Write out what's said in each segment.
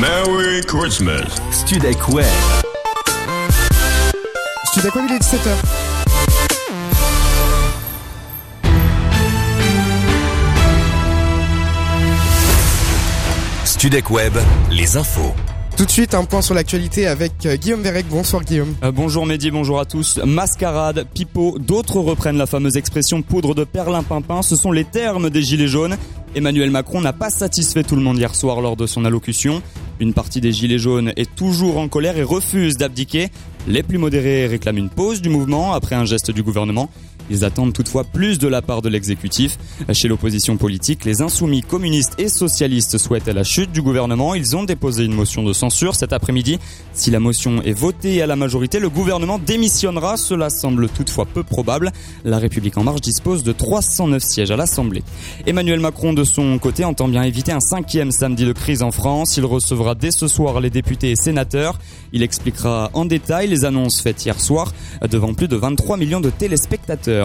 Merry Christmas. Studek Web. Studek Web, il est 17h. Studek Web, les infos. Tout de suite, un point sur l'actualité avec euh, Guillaume Verrec. Bonsoir Guillaume. Euh, bonjour Mehdi, bonjour à tous. Mascarade, pipeau, d'autres reprennent la fameuse expression poudre de perlimpinpin. Ce sont les termes des Gilets jaunes. Emmanuel Macron n'a pas satisfait tout le monde hier soir lors de son allocution. Une partie des Gilets jaunes est toujours en colère et refuse d'abdiquer. Les plus modérés réclament une pause du mouvement après un geste du gouvernement. Ils attendent toutefois plus de la part de l'exécutif. Chez l'opposition politique, les insoumis communistes et socialistes souhaitent la chute du gouvernement. Ils ont déposé une motion de censure cet après-midi. Si la motion est votée à la majorité, le gouvernement démissionnera. Cela semble toutefois peu probable. La République en marche dispose de 309 sièges à l'Assemblée. Emmanuel Macron, de son côté, entend bien éviter un cinquième samedi de crise en France. Il recevra dès ce soir les députés et sénateurs. Il expliquera en détail les annonces faites hier soir devant plus de 23 millions de téléspectateurs.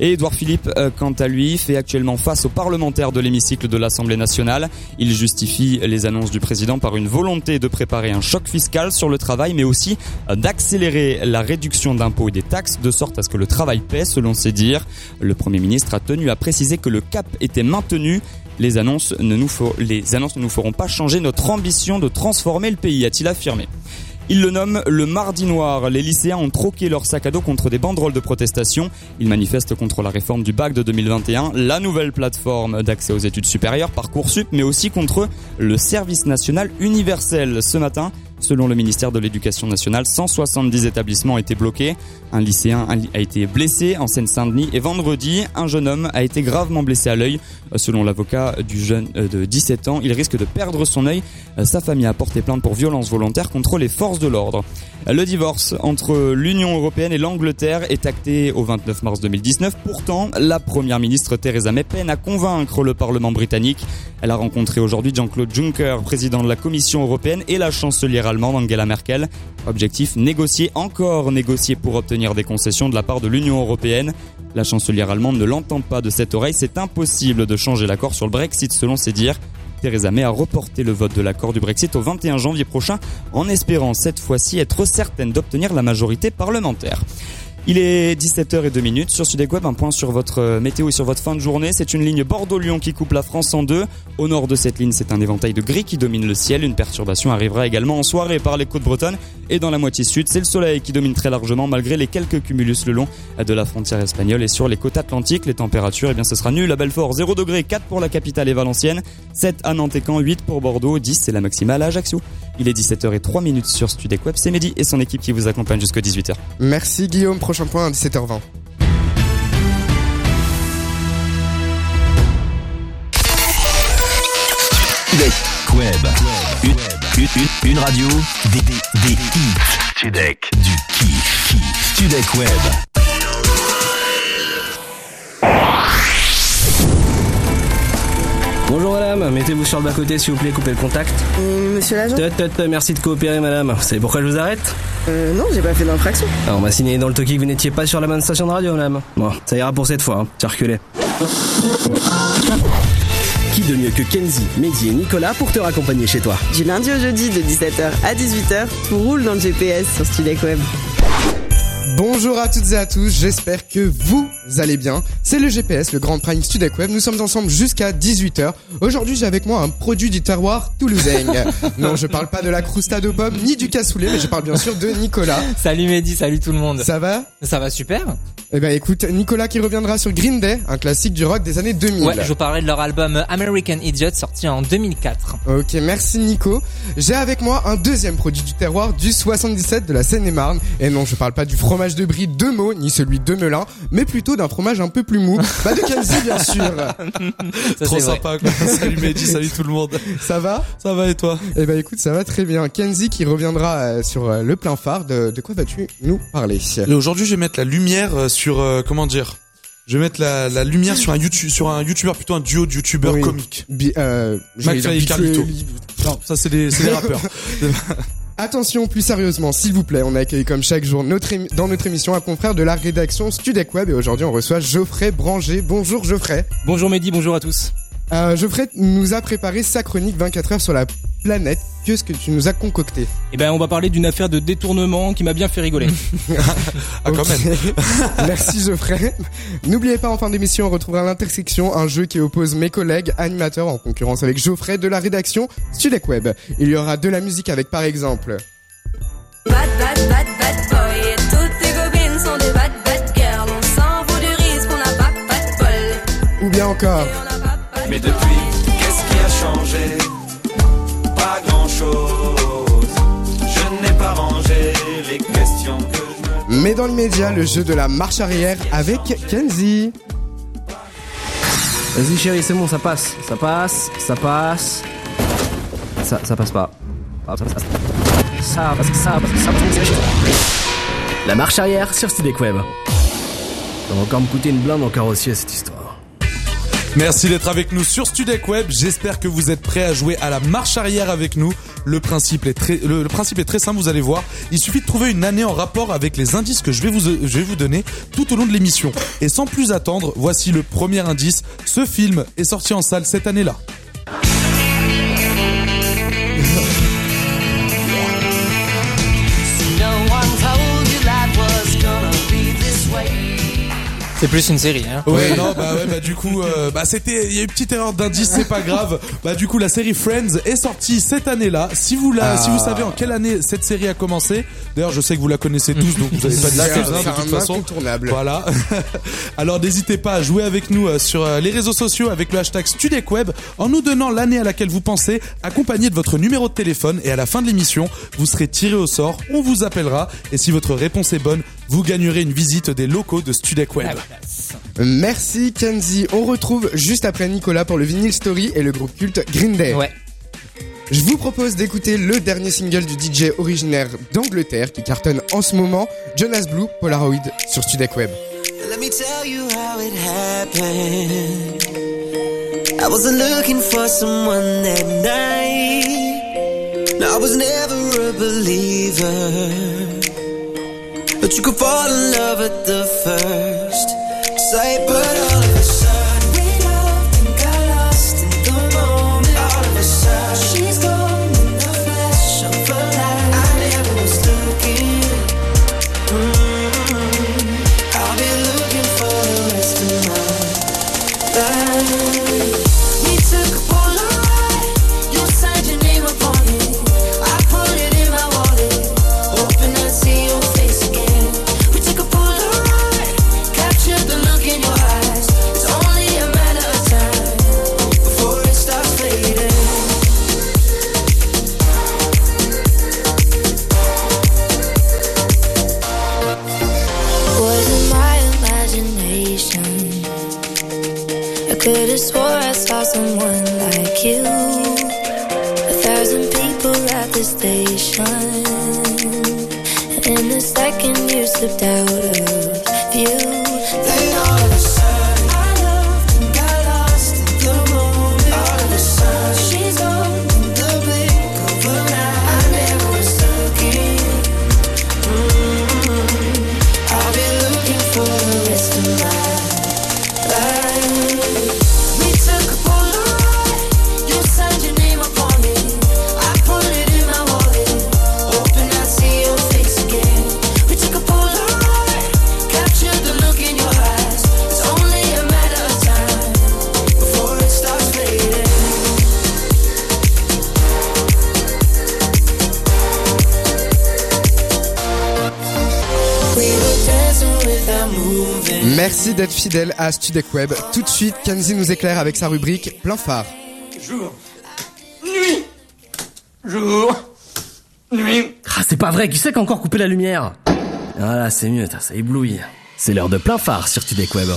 Et Édouard Philippe, euh, quant à lui, fait actuellement face aux parlementaires de l'hémicycle de l'Assemblée nationale. Il justifie les annonces du président par une volonté de préparer un choc fiscal sur le travail, mais aussi d'accélérer la réduction d'impôts et des taxes de sorte à ce que le travail paie, selon ses dires. Le Premier ministre a tenu à préciser que le cap était maintenu les annonces ne nous, les annonces ne nous feront pas changer notre ambition de transformer le pays, a-t-il affirmé. Il le nomme le Mardi Noir. Les lycéens ont troqué leur sac à dos contre des banderoles de protestation. Ils manifestent contre la réforme du bac de 2021, la nouvelle plateforme d'accès aux études supérieures, Parcoursup, mais aussi contre le service national universel. Ce matin, Selon le ministère de l'Éducation nationale, 170 établissements ont été bloqués. Un lycéen a été blessé en Seine-Saint-Denis et vendredi, un jeune homme a été gravement blessé à l'œil. Selon l'avocat du jeune euh, de 17 ans, il risque de perdre son œil. Sa famille a porté plainte pour violence volontaire contre les forces de l'ordre. Le divorce entre l'Union européenne et l'Angleterre est acté au 29 mars 2019. Pourtant, la première ministre Theresa May peine à convaincre le Parlement britannique. Elle a rencontré aujourd'hui Jean-Claude Juncker, président de la Commission européenne, et la chancelière allemande Angela Merkel. Objectif négocier, encore négocier pour obtenir des concessions de la part de l'Union européenne. La chancelière allemande ne l'entend pas de cette oreille. C'est impossible de changer l'accord sur le Brexit selon ses dires. Theresa May a reporté le vote de l'accord du Brexit au 21 janvier prochain en espérant cette fois-ci être certaine d'obtenir la majorité parlementaire. Il est 17h02 sur Sudek Web, un point sur votre euh, météo et sur votre fin de journée. C'est une ligne Bordeaux-Lyon qui coupe la France en deux. Au nord de cette ligne, c'est un éventail de gris qui domine le ciel. Une perturbation arrivera également en soirée par les côtes bretonnes. Et dans la moitié sud, c'est le soleil qui domine très largement malgré les quelques cumulus le long de la frontière espagnole. Et sur les côtes atlantiques, les températures, eh bien, ce sera nul à Belfort. 0 degré, 4 pour la capitale et Valenciennes, 7 à Nantes et Caen, 8 pour Bordeaux, 10 c'est la maximale à Ajaccio. Il est 17h03 sur Studek Web. C'est Mehdi et son équipe qui vous accompagne jusqu'à 18h. Merci Guillaume. Prochain point à 17h20. Studek Web. Une, une, une, une radio. Des, des, des hits. Studek. Du kiff. kiff. Studek Web. Bonjour madame, mettez-vous sur le bas-côté s'il vous plaît, coupez le contact. Euh, monsieur l'agent Tut, tut, tut, Merci de coopérer madame. Vous savez pourquoi je vous arrête Euh, non, j'ai pas fait d'infraction. Alors, on m'a signé dans le toki que vous n'étiez pas sur la bonne station de radio madame. Bon, ça ira pour cette fois, hein. circulez. Qui de mieux que Kenzie, Mehdi et Nicolas pour te raccompagner chez toi Du lundi au jeudi de 17h à 18h, tout roule dans le GPS sur Studek Web. Bonjour à toutes et à tous, j'espère que vous allez bien. C'est le GPS, le Grand Prime Studek Web. Nous sommes ensemble jusqu'à 18h. Aujourd'hui, j'ai avec moi un produit du terroir toulousain. non, je parle pas de la crousta de pomme ni du cassoulet, mais je parle bien sûr de Nicolas. Salut Mehdi, salut tout le monde. Ça va? Ça va super Eh ben écoute, Nicolas qui reviendra sur Green Day, un classique du rock des années 2000. Ouais, je vous parlais de leur album American Idiot sorti en 2004. Ok, merci Nico. J'ai avec moi un deuxième produit du terroir du 77 de la Seine-et-Marne. Et non, je parle pas du fromage de brie de Meaux, ni celui de Melun, mais plutôt d'un fromage un peu plus mou. Bah de Kenzie, bien sûr. Ça, Trop sympa quoi. Salut Mehdi, salut tout le monde. Ça va? Ça va et toi? Eh ben écoute, ça va très bien. Kenzie qui reviendra euh, sur euh, le plein phare. De, de quoi vas-tu nous parler? Et aujourd'hui, je vais mettre la lumière euh, sur euh, comment dire Je vais mettre la, la lumière sur un YouTube sur un youtubeur plutôt un duo de youtubeurs Oui. comiques. Bi- euh, McFly et Carlito. Non, ça c'est des rappeurs. Attention, plus sérieusement, s'il vous plaît, on accueille comme chaque jour notre dans notre émission un confrère de la rédaction Studek Web et aujourd'hui on reçoit Geoffrey Branger. Bonjour Geoffrey. Bonjour Mehdi, bonjour à tous. Euh, Geoffrey nous a préparé sa chronique 24 heures sur la planète. Qu'est-ce que tu nous as concocté Eh ben, on va parler d'une affaire de détournement qui m'a bien fait rigoler. Ah, quand Ok. même. Merci Geoffrey. N'oubliez pas en fin d'émission, on retrouvera l'intersection, un jeu qui oppose mes collègues animateurs en concurrence avec Geoffrey de la rédaction Studec Web. Il y aura de la musique avec par exemple Bad, bad, bad, bad boy. Et toutes tes copines sont des bad, bad girls. On s'en fout du risque, on n'a pas, pas de bol. ou bien encore Mais depuis, qu'est-ce qui a changé? Pas grand-chose. Je n'ai pas rangé les questions que je me... Mais dans l'immédiat, le jeu de la marche arrière avec Kenzie. Vas-y chérie, c'est bon, ça passe. Ça passe, ça passe. Ça, ça passe pas. Ah, Ça passe. Ça passe, ça passe, ça passe. La marche arrière sur Studek Web. Ça va encore me coûter une blinde en carrossier cette histoire. Merci d'être avec nous sur Studec Web. J'espère que vous êtes prêts à jouer à la marche arrière avec nous. Le principe est très, le, le principe est très simple, vous allez voir. Il suffit de trouver une année en rapport avec les indices que je vais vous, je vais vous donner tout au long de l'émission. Et sans plus attendre, voici le premier indice. Ce film est sorti en salle cette année-là. C'est plus une série, hein. Ouais, non, bah ouais, bah du coup, euh, bah c'était, il y a eu une petite erreur d'indice, c'est pas grave. Bah du coup, la série Friends est sortie cette année-là. Si vous la, Ah. si vous savez en quelle année cette série a commencé, d'ailleurs, je sais que vous la connaissez tous, donc vous avez pas ça, un- de c'est toute un façon. incontournable. Voilà. Alors n'hésitez pas à jouer avec nous euh, sur euh, les réseaux sociaux avec le hashtag StudecWeb en nous donnant l'année à laquelle vous pensez, accompagné de votre numéro de téléphone et à la fin de l'émission, vous serez tiré au sort, on vous appellera et si votre réponse est bonne, vous gagnerez une visite des locaux de StudecWeb. Merci Kenzie. On retrouve juste après Nicolas pour le Vinyl Story et le groupe culte Green Day. Ouais. Je vous propose d'écouter le dernier single du DJ originaire d'Angleterre qui cartonne en ce moment, Jonas Blue Polaroid sur Studec Web. Let me tell you how it happened. I wasn't looking for someone that night. No, I was never a believer. But you could fall in love at the first sight. But all fidèle à Studec Web. Tout de suite, Kenzie nous éclaire avec sa rubrique Plein phare. Jour, nuit, jour, nuit. Ah, c'est pas vrai, qui c'est qui a encore coupé la lumière? Voilà, c'est mieux, ça éblouit. C'est l'heure de plein phare sur Studek Web.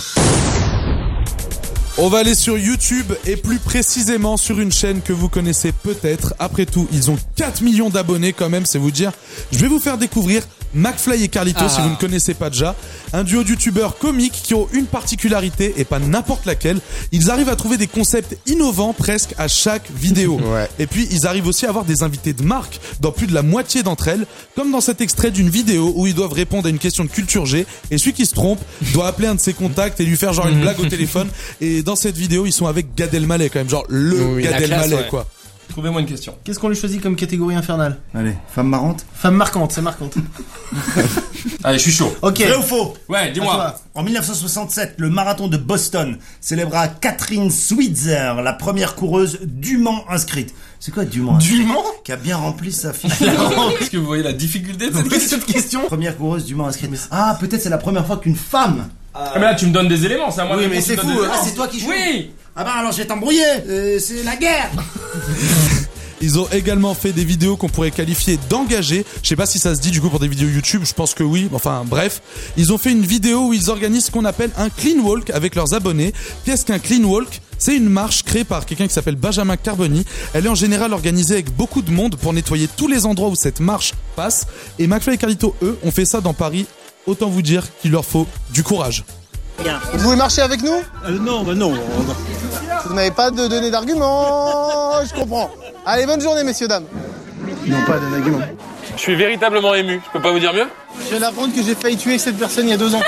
On va aller sur YouTube et plus précisément sur une chaîne que vous connaissez peut-être. Après tout, ils ont 4 millions d'abonnés quand même, c'est vous dire. Je vais vous faire découvrir McFly et Carlito Ah. si vous ne connaissez pas déjà. Un duo de youtubeurs comiques qui ont une particularité et pas n'importe laquelle. Ils arrivent à trouver des concepts innovants presque à chaque vidéo. Ouais. Et puis ils arrivent aussi à avoir des invités de marque dans plus de la moitié d'entre elles, comme dans cet extrait d'une vidéo où ils doivent répondre à une question de culture G et celui qui se trompe doit appeler un de ses contacts et lui faire genre une blague au téléphone. Et dans cette vidéo, ils sont avec Gad Elmaleh quand même, genre le Oui. Gad Elmaleh ouais. quoi. Trouvez-moi une question. Qu'est-ce qu'on lui choisit comme catégorie infernale Allez, femme marrante. Femme marquante, c'est marquante. Allez, je suis chaud. Ok. Vrai ou faux Ouais, dis-moi. En 1967, le marathon de Boston célébra Catherine Switzer, la première coureuse dûment inscrite. C'est quoi dûment inscrite Dûment Qui a bien rempli sa fiche. Est-ce que vous voyez la difficulté de cette question Cette question première coureuse dûment inscrite. Ah, peut-être c'est la première fois qu'une femme. Ah, mais là, tu me donnes des éléments, c'est à moi Oui, mais c'est fou. Ah, c'est toi qui joues. Oui Ah bah alors je vais t'embrouiller. Euh, c'est la guerre. Ils ont également fait des vidéos qu'on pourrait qualifier d'engagées. Je sais pas si ça se dit du coup pour des vidéos YouTube, je pense que oui. Enfin bref, ils ont fait une vidéo où ils organisent ce qu'on appelle un clean walk avec leurs abonnés. Qu'est-ce qu'un clean walk? C'est une marche créée par quelqu'un qui s'appelle Benjamin Carboni. Elle est en général organisée avec beaucoup de monde pour nettoyer tous les endroits où cette marche passe. Et McFly et Carlito, eux, ont fait ça dans Paris. Autant vous dire qu'il leur faut du courage. Vous voulez marcher avec nous? Non, bah non. Vous n'avez pas de données d'argument, je comprends. Allez, bonne journée, messieurs, dames. Ils n'ont pas de données d'argument. Je suis véritablement ému. Je peux pas vous dire mieux? Je viens d'apprendre que j'ai failli tuer cette personne il y a deux ans.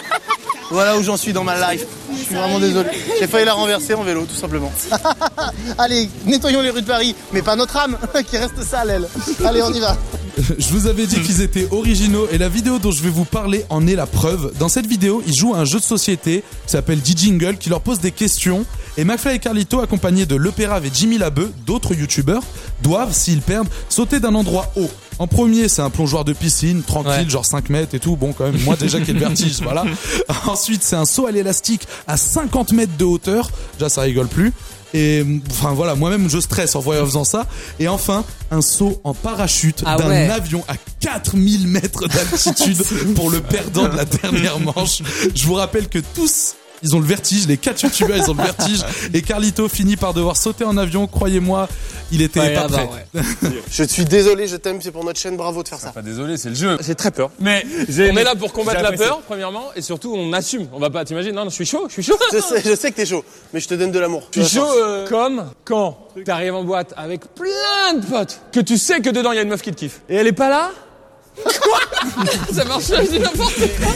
Voilà où j'en suis dans ma life. Je suis vraiment désolé. J'ai failli la renverser en vélo, tout simplement. Allez, nettoyons les rues de Paris, mais pas notre âme, qui reste sale, elle. Allez, on y va. Je vous avais dit qu'ils étaient originaux et la vidéo dont je vais vous parler en est la preuve. Dans cette vidéo, ils jouent à un jeu de société qui s'appelle D-Jingle qui leur pose des questions et McFly et Carlito, accompagnés de Lepérave et Jimmy Labeu, d'autres youtubeurs, doivent, s'ils perdent, sauter d'un endroit haut. En premier, c'est un plongeoir de piscine, tranquille, Ouais. genre 5 mètres et tout. Bon, quand même, moi déjà qui ai le vertige, voilà. Ensuite, c'est un saut à l'élastique à 50 mètres de hauteur. Déjà, ça rigole plus. Et enfin voilà, moi-même je stresse en faisant ça. Et enfin, un saut en parachute Ah d'un ouais. avion à 4000 mètres d'altitude pour le perdant de la dernière manche. Je vous rappelle que tous ils ont le vertige, les quatre youtubeurs ils ont le vertige et Carlito finit par devoir sauter en avion, croyez-moi, il était Ouais, pas là-bas, prêt. Je suis désolé, je t'aime, c'est pour notre chaîne, bravo de faire ça. Pas désolé, c'est le jeu. J'ai très peur. Mais on est là pour combattre la peur, premièrement, et surtout on assume. On va pas, t'imagines Non, non, je suis chaud, je suis chaud. Je sais, je sais que t'es chaud, mais je te donne de l'amour. Je suis chaud euh, comme quand t'arrives en boîte avec plein de potes, que tu sais que dedans il y a une meuf qui te kiffe. Et elle est pas là Quoi Ça marche pas, je dis n'importe quoi.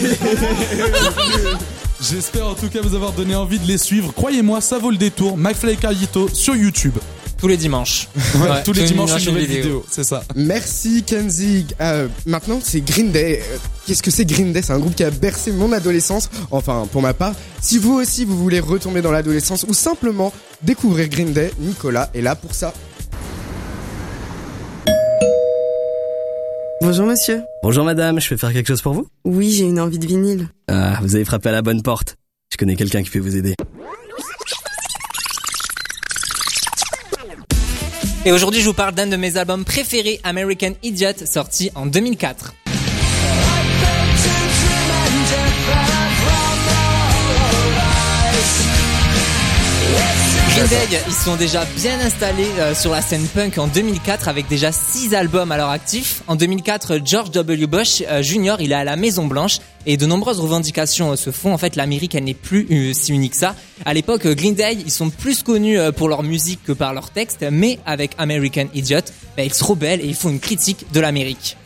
J'espère en tout cas vous avoir donné envie de les suivre. Croyez-moi, ça vaut le détour. McFly et Carlito sur YouTube. Tous les dimanches. Ouais, Ouais, tous les dimanches une nouvelle vidéo. vidéo, c'est ça. Merci Kenzie. Euh, maintenant c'est Green Day. Qu'est-ce que c'est Green Day? C'est un groupe qui a bercé mon adolescence. Enfin pour ma part. Si vous aussi vous voulez retomber dans l'adolescence ou simplement découvrir Green Day, Nicolas est là pour ça. Bonjour monsieur. Bonjour madame, je peux faire quelque chose pour vous Oui, j'ai une envie de vinyle. Ah, vous avez frappé à la bonne porte. Je connais quelqu'un qui peut vous aider. Et aujourd'hui, je vous parle d'un de mes albums préférés, American Idiot, sorti en 2004. Day, ils sont déjà bien installés euh, sur la scène punk en 2004 avec déjà 6 albums à leur actif. En 2004, George W. Bush euh, Jr. il est à la Maison Blanche et de nombreuses revendications euh, se font. En fait, l'Amérique elle n'est plus si unique que ça. À l'époque, Green Day ils sont plus connus pour leur musique que par leurs textes, mais avec American Idiot, bah, ils se rebellent et ils font une critique de l'Amérique.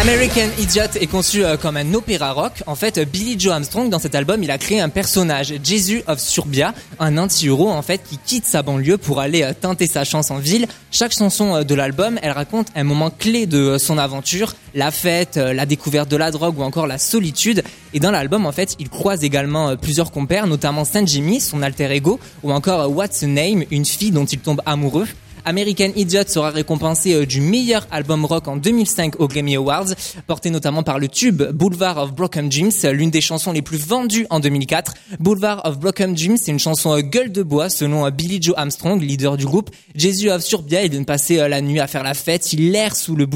American Idiot est conçu euh, comme un opéra rock. En fait, euh, Billy Joe Armstrong, dans cet album, il a créé un personnage, Jesus of Surbia, un anti-héros, en fait, qui quitte sa banlieue pour aller euh, tenter sa chance en ville. Chaque chanson de l'album, elle raconte un moment clé de son aventure, la fête, la découverte de la drogue ou encore la solitude. Et dans l'album, en fait, il croise également plusieurs compères, notamment Saint Jimmy, son alter ego, ou encore What's a Name, une fille dont il tombe amoureux. American Idiot sera récompensé euh, du meilleur album rock en 2005 aux Grammy Awards, porté notamment par le tube Boulevard of Broken Dreams, l'une des chansons les plus vendues en 2004. Boulevard of Broken Dreams, c'est une chanson euh, gueule de bois selon euh, Billy Joe Armstrong, leader du groupe. Jesus of Surbia, il vient de passer la nuit à faire la fête, il erre sur le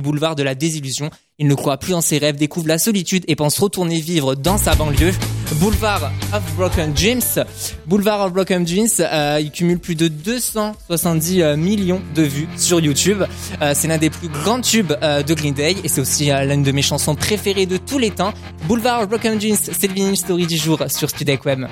boulevard de la désillusion. Il ne croit plus en ses rêves, découvre la solitude et pense retourner vivre dans sa banlieue. Boulevard of Broken Dreams. Boulevard of Broken Dreams, euh, il cumule plus de 270 euh, millions de vues sur YouTube. Euh, c'est l'un des plus grands tubes euh, de Green Day et c'est aussi euh, l'une de mes chansons préférées de tous les temps. Boulevard of Broken Dreams, c'est le vinyle story du jour sur Studek Web.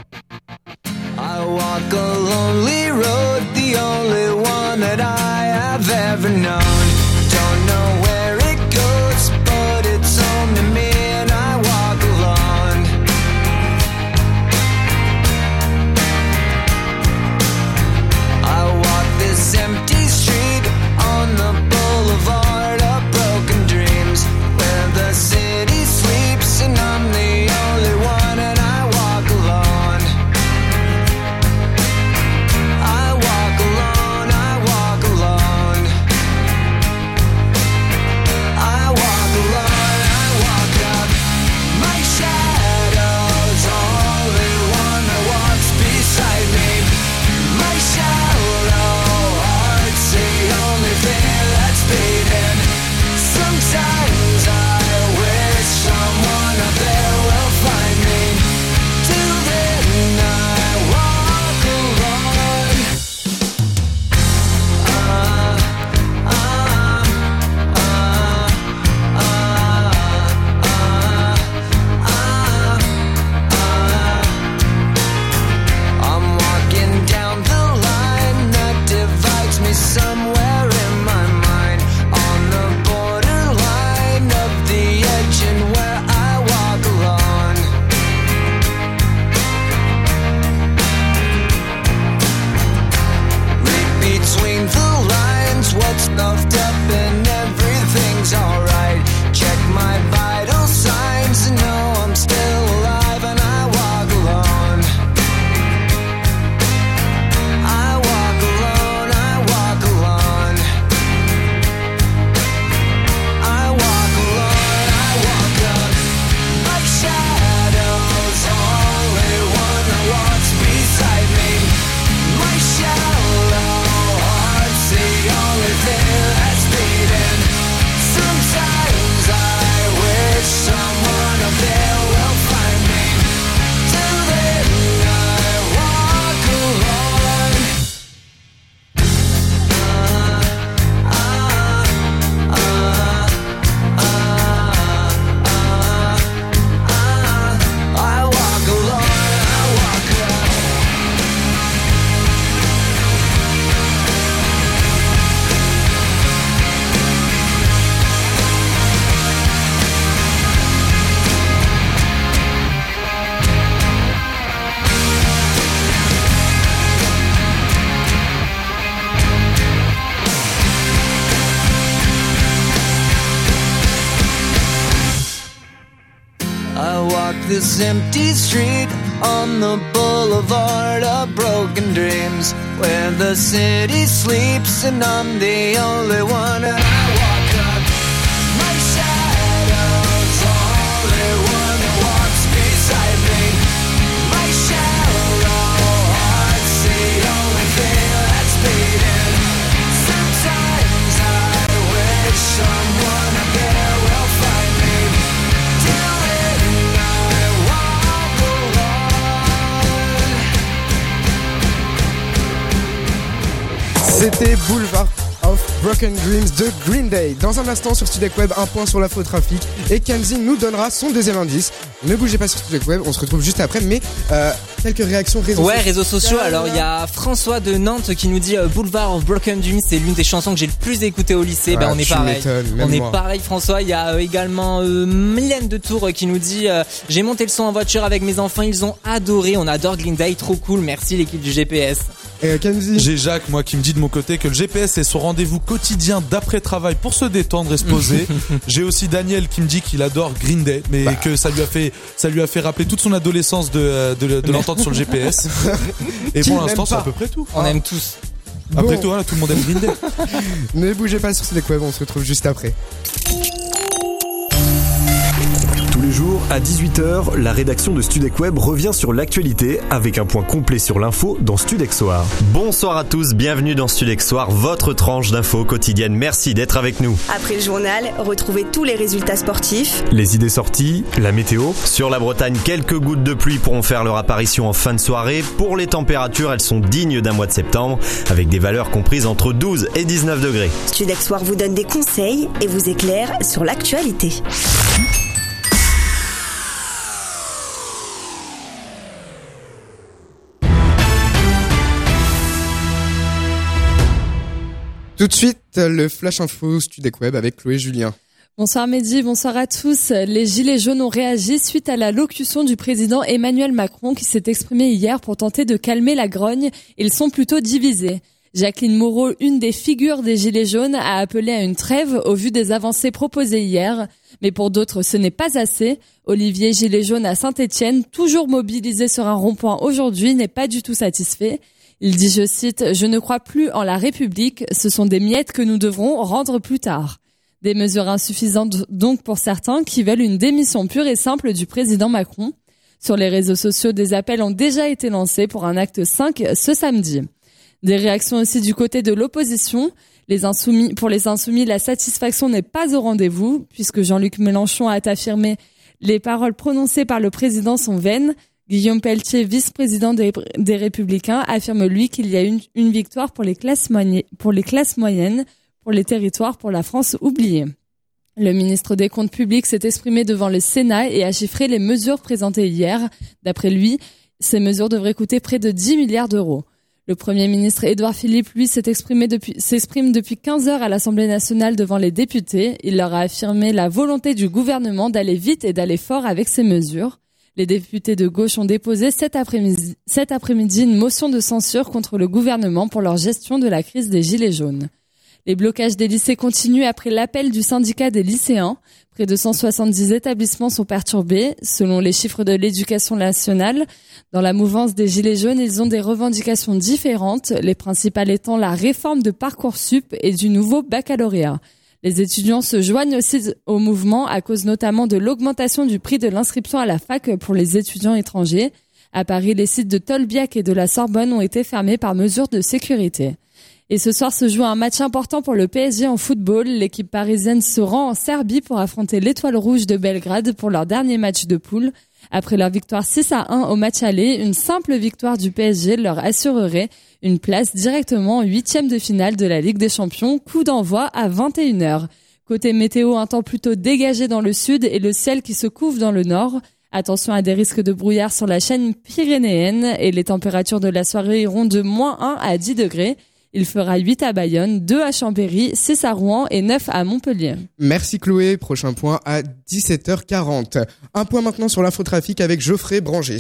dancing on the Boulevard of Broken Dreams de Green Day. Dans un instant sur Studek Web, un point sur l'infotrafic et Kenzie nous donnera son deuxième indice. Ne bougez pas sur Studek Web, on se retrouve juste après, mais euh, quelques réactions réseaux Ouais, réseaux sociaux. Alors, il y a François de Nantes qui nous dit euh, Boulevard of Broken Dreams, c'est l'une des chansons que j'ai le plus écoutées au lycée. Ah, ben, on est pareil. On est moi. pareil, François. Il y a euh, également Mylène de Tours qui nous dit J'ai monté le son en voiture avec mes enfants, ils ont adoré. On adore Green Day, trop cool. Merci l'équipe du GPS. J'ai Jacques, moi, qui me dit de mon côté que le GPS est son rendez-vous quotidien d'après-travail pour se détendre et se poser. J'ai aussi Daniel qui me dit qu'il adore Green Day, mais Bah. que ça lui a fait, ça lui a fait rappeler toute son adolescence de, euh, de, de l'entendre sur le GPS. Et pour l'instant, c'est à peu près tout. On aime tous. Après Bon. tout, voilà, tout le monde aime Green Day. ne bougez pas sur Web, on se retrouve juste après. À 18h, la rédaction de Studek Web revient sur l'actualité avec un point complet sur l'info dans Studek Soir. Bonsoir à tous, bienvenue dans Studex Soir, votre tranche d'infos quotidienne. Merci d'être avec nous. Après le journal, retrouvez tous les résultats sportifs. Les idées sorties, la météo. Sur la Bretagne, quelques gouttes de pluie pourront faire leur apparition en fin de soirée. Pour les températures, elles sont dignes d'un mois de septembre, avec des valeurs comprises entre 12 et 19 degrés. Studex Soir vous donne des conseils et vous éclaire sur l'actualité. Tout de suite, le Flash Info Studek Web avec Chloé Julien. Bonsoir Mehdi, bonsoir à tous. Les Gilets jaunes ont réagi suite à la locution du président Emmanuel Macron qui s'est exprimé hier pour tenter de calmer la grogne. Ils sont plutôt divisés. Jacqueline Moreau, une des figures des Gilets jaunes, a appelé à une trêve au vu des avancées proposées hier. Mais pour d'autres, ce n'est pas assez. Olivier Gilet jaune à Saint-Etienne, toujours mobilisé sur un rond-point aujourd'hui, n'est pas du tout satisfait. Il dit, je cite, Je ne crois plus en la République, ce sont des miettes que nous devrons rendre plus tard. Des mesures insuffisantes donc pour certains qui veulent une démission pure et simple du président Macron. Sur les réseaux sociaux, des appels ont déjà été lancés pour un acte 5 ce samedi. Des réactions aussi du côté de l'opposition. Pour les insoumis, la satisfaction n'est pas au rendez-vous, puisque Jean-Luc Mélenchon a affirmé les paroles prononcées par le président sont vaines. Guillaume Pelletier, vice-président des, des Républicains, affirme lui qu'il y a une, victoire pour les, classes moyennes, pour les territoires, pour la France oubliée. Le ministre des Comptes publics s'est exprimé devant le Sénat et a chiffré les mesures présentées hier. D'après lui, ces mesures devraient coûter près de 10 milliards d'euros. Le Premier ministre Édouard Philippe, lui, s'est exprimé s'exprime depuis 15 heures à l'Assemblée nationale devant les députés. Il leur a affirmé la volonté du gouvernement d'aller vite et d'aller fort avec ces mesures. Les députés de gauche ont déposé cet après-midi, une motion de censure contre le gouvernement pour leur gestion de la crise des Gilets jaunes. Les blocages des lycées continuent après l'appel du syndicat des lycéens. Près de 170 établissements sont perturbés. Selon les chiffres de l'éducation nationale, dans la mouvance des Gilets jaunes, ils ont des revendications différentes, les principales étant la réforme de Parcoursup et du nouveau baccalauréat. Les étudiants se joignent aussi au mouvement à cause notamment de l'augmentation du prix de l'inscription à la fac pour les étudiants étrangers. À Paris, les sites de Tolbiac et de la Sorbonne ont été fermés par mesure de sécurité. Et ce soir se joue un match important pour le PSG en football. L'équipe parisienne se rend en Serbie pour affronter l'Étoile Rouge de Belgrade pour leur dernier match de poule. Après leur victoire 6 à 1 au match aller, une simple victoire du PSG leur assurerait une place directement en huitième de finale de la Ligue des Champions, coup d'envoi à 21h. Côté météo, un temps plutôt dégagé dans le sud et le ciel qui se couvre dans le nord. Attention à des risques de brouillard sur la chaîne pyrénéenne et les températures de la soirée iront de moins 1 à 10 degrés. Il fera 8 à Bayonne, 2 à Chambéry, 6 à Rouen et 9 à Montpellier. Merci Chloé, prochain point à 17h40. Un point maintenant sur l'infotrafic avec Geoffrey Branger.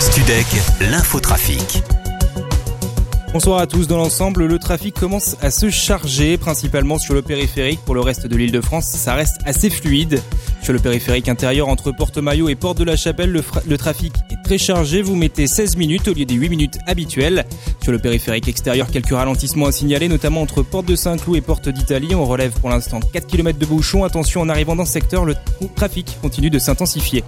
Studec, l'infotrafic. Bonsoir à tous. Dans l'ensemble, le trafic commence à se charger, principalement sur le périphérique. Pour le reste de l'île de France, ça reste assez fluide. Sur le périphérique intérieur entre Porte-Maillot et Porte de la Chapelle, le, le trafic très chargé. Vous mettez 16 minutes au lieu des 8 minutes habituelles. Sur le périphérique extérieur, quelques ralentissements à signaler, notamment entre Porte de Saint-Cloud et Porte d'Italie. On relève pour l'instant 4 km de bouchons. Attention, en arrivant dans ce secteur, le trafic continue de s'intensifier.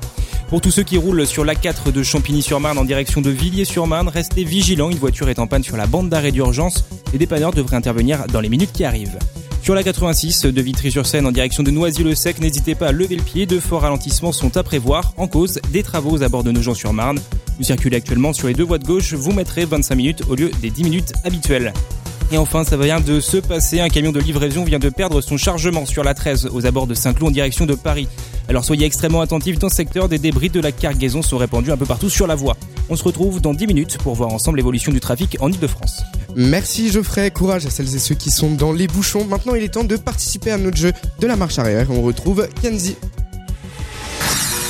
Pour tous ceux qui roulent sur l'A4 de Champigny-sur-Marne en direction de Villiers-sur-Marne, restez vigilants. Une voiture est en panne sur la bande d'arrêt d'urgence. Les dépanneurs devraient intervenir dans les minutes qui arrivent. Sur la 86 de Vitry-sur-Seine en direction de Noisy-le-Sec, n'hésitez pas à lever le pied. De forts ralentissements sont à prévoir en cause des travaux à bord de Nogent-sur-Marne. Vous circulez actuellement sur les deux voies de gauche, vous mettrez 25 minutes au lieu des 10 minutes habituelles. Et enfin, ça vient de se passer. Un camion de livraison vient de perdre son chargement sur la 13 aux abords de Saint-Cloud en direction de Paris. Alors soyez extrêmement attentifs dans ce secteur. Des débris de la cargaison sont répandus un peu partout sur la voie. On se retrouve dans 10 minutes pour voir ensemble l'évolution du trafic en Ile-de-France. Merci Geoffrey, courage à celles et ceux qui sont dans les bouchons. Maintenant, il est temps de participer à notre jeu de la marche arrière. On retrouve Kenzie.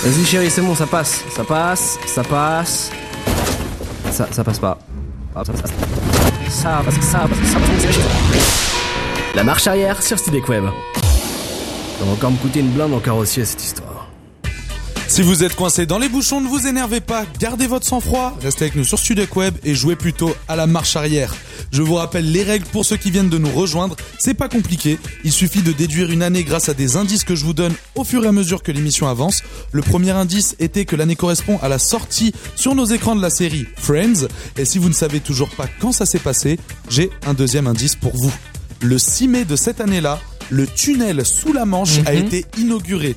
Vas-y chérie, c'est bon, ça passe, ça passe, ça passe. Ça, ça passe pas. Ah, ça, ça, ça passe, ça passe, ça passe. La marche arrière sur Studek Web. Ça va encore me coûter une blinde en carrossier cette histoire? Si vous êtes coincé dans les bouchons, ne vous énervez pas, gardez votre sang-froid, restez avec nous sur Studek Web et jouez plutôt à la marche arrière. Je vous rappelle les règles pour ceux qui viennent de nous rejoindre, c'est pas compliqué, il suffit de déduire une année grâce à des indices que je vous donne au fur et à mesure que l'émission avance. Le premier indice était que l'année correspond à la sortie sur nos écrans de la série Friends, et si vous ne savez toujours pas quand ça s'est passé, j'ai un deuxième indice pour vous. Le 6 mai de cette année-là, le tunnel sous la Manche a été inauguré.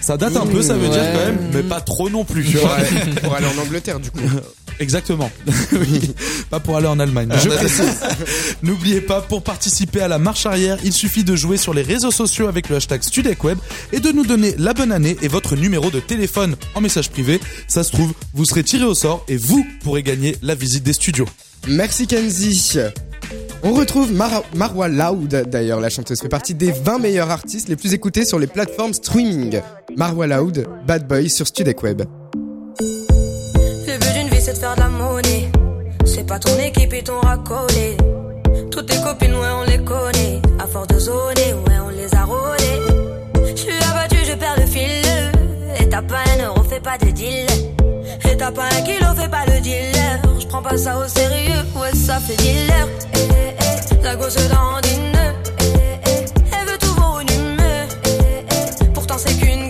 Ça date un peu, ça veut dire quand même, mais pas trop non plus. tu Pour vois. aller, pour aller en Angleterre, du coup. Exactement. oui, pas pour aller en Allemagne. Je précise. N'oubliez pas, pour participer à la marche arrière, il suffit de jouer sur les réseaux sociaux avec le hashtag StudecWeb et de nous donner la bonne année et votre numéro de téléphone en message privé. Ça se trouve, vous serez tiré au sort et vous pourrez gagner la visite des studios. Merci Kenzie. On retrouve Mara- Marwa Loud, d'ailleurs, la chanteuse fait partie des 20 meilleurs artistes les plus écoutés sur les plateformes streaming. Marwa Loud, Bad Boy sur Studek Web. Le but d'une vie c'est de faire de la monnaie. C'est pas ton équipe et ton racolé. Toutes tes copines, ouais, on les connaît. À force de zoner, ouais, on les a rôlées. Je suis abattu, je perds le fil. Et t'as pas un euro, fais pas de deal. Et t'as pas un kilo, fais pas le dealer. Prends pas ça au sérieux, ouais, ça fait dealer. Eh, eh, eh, la gosse dandine. Eh, eh, eh, elle veut tout voir une pourtant c'est qu'une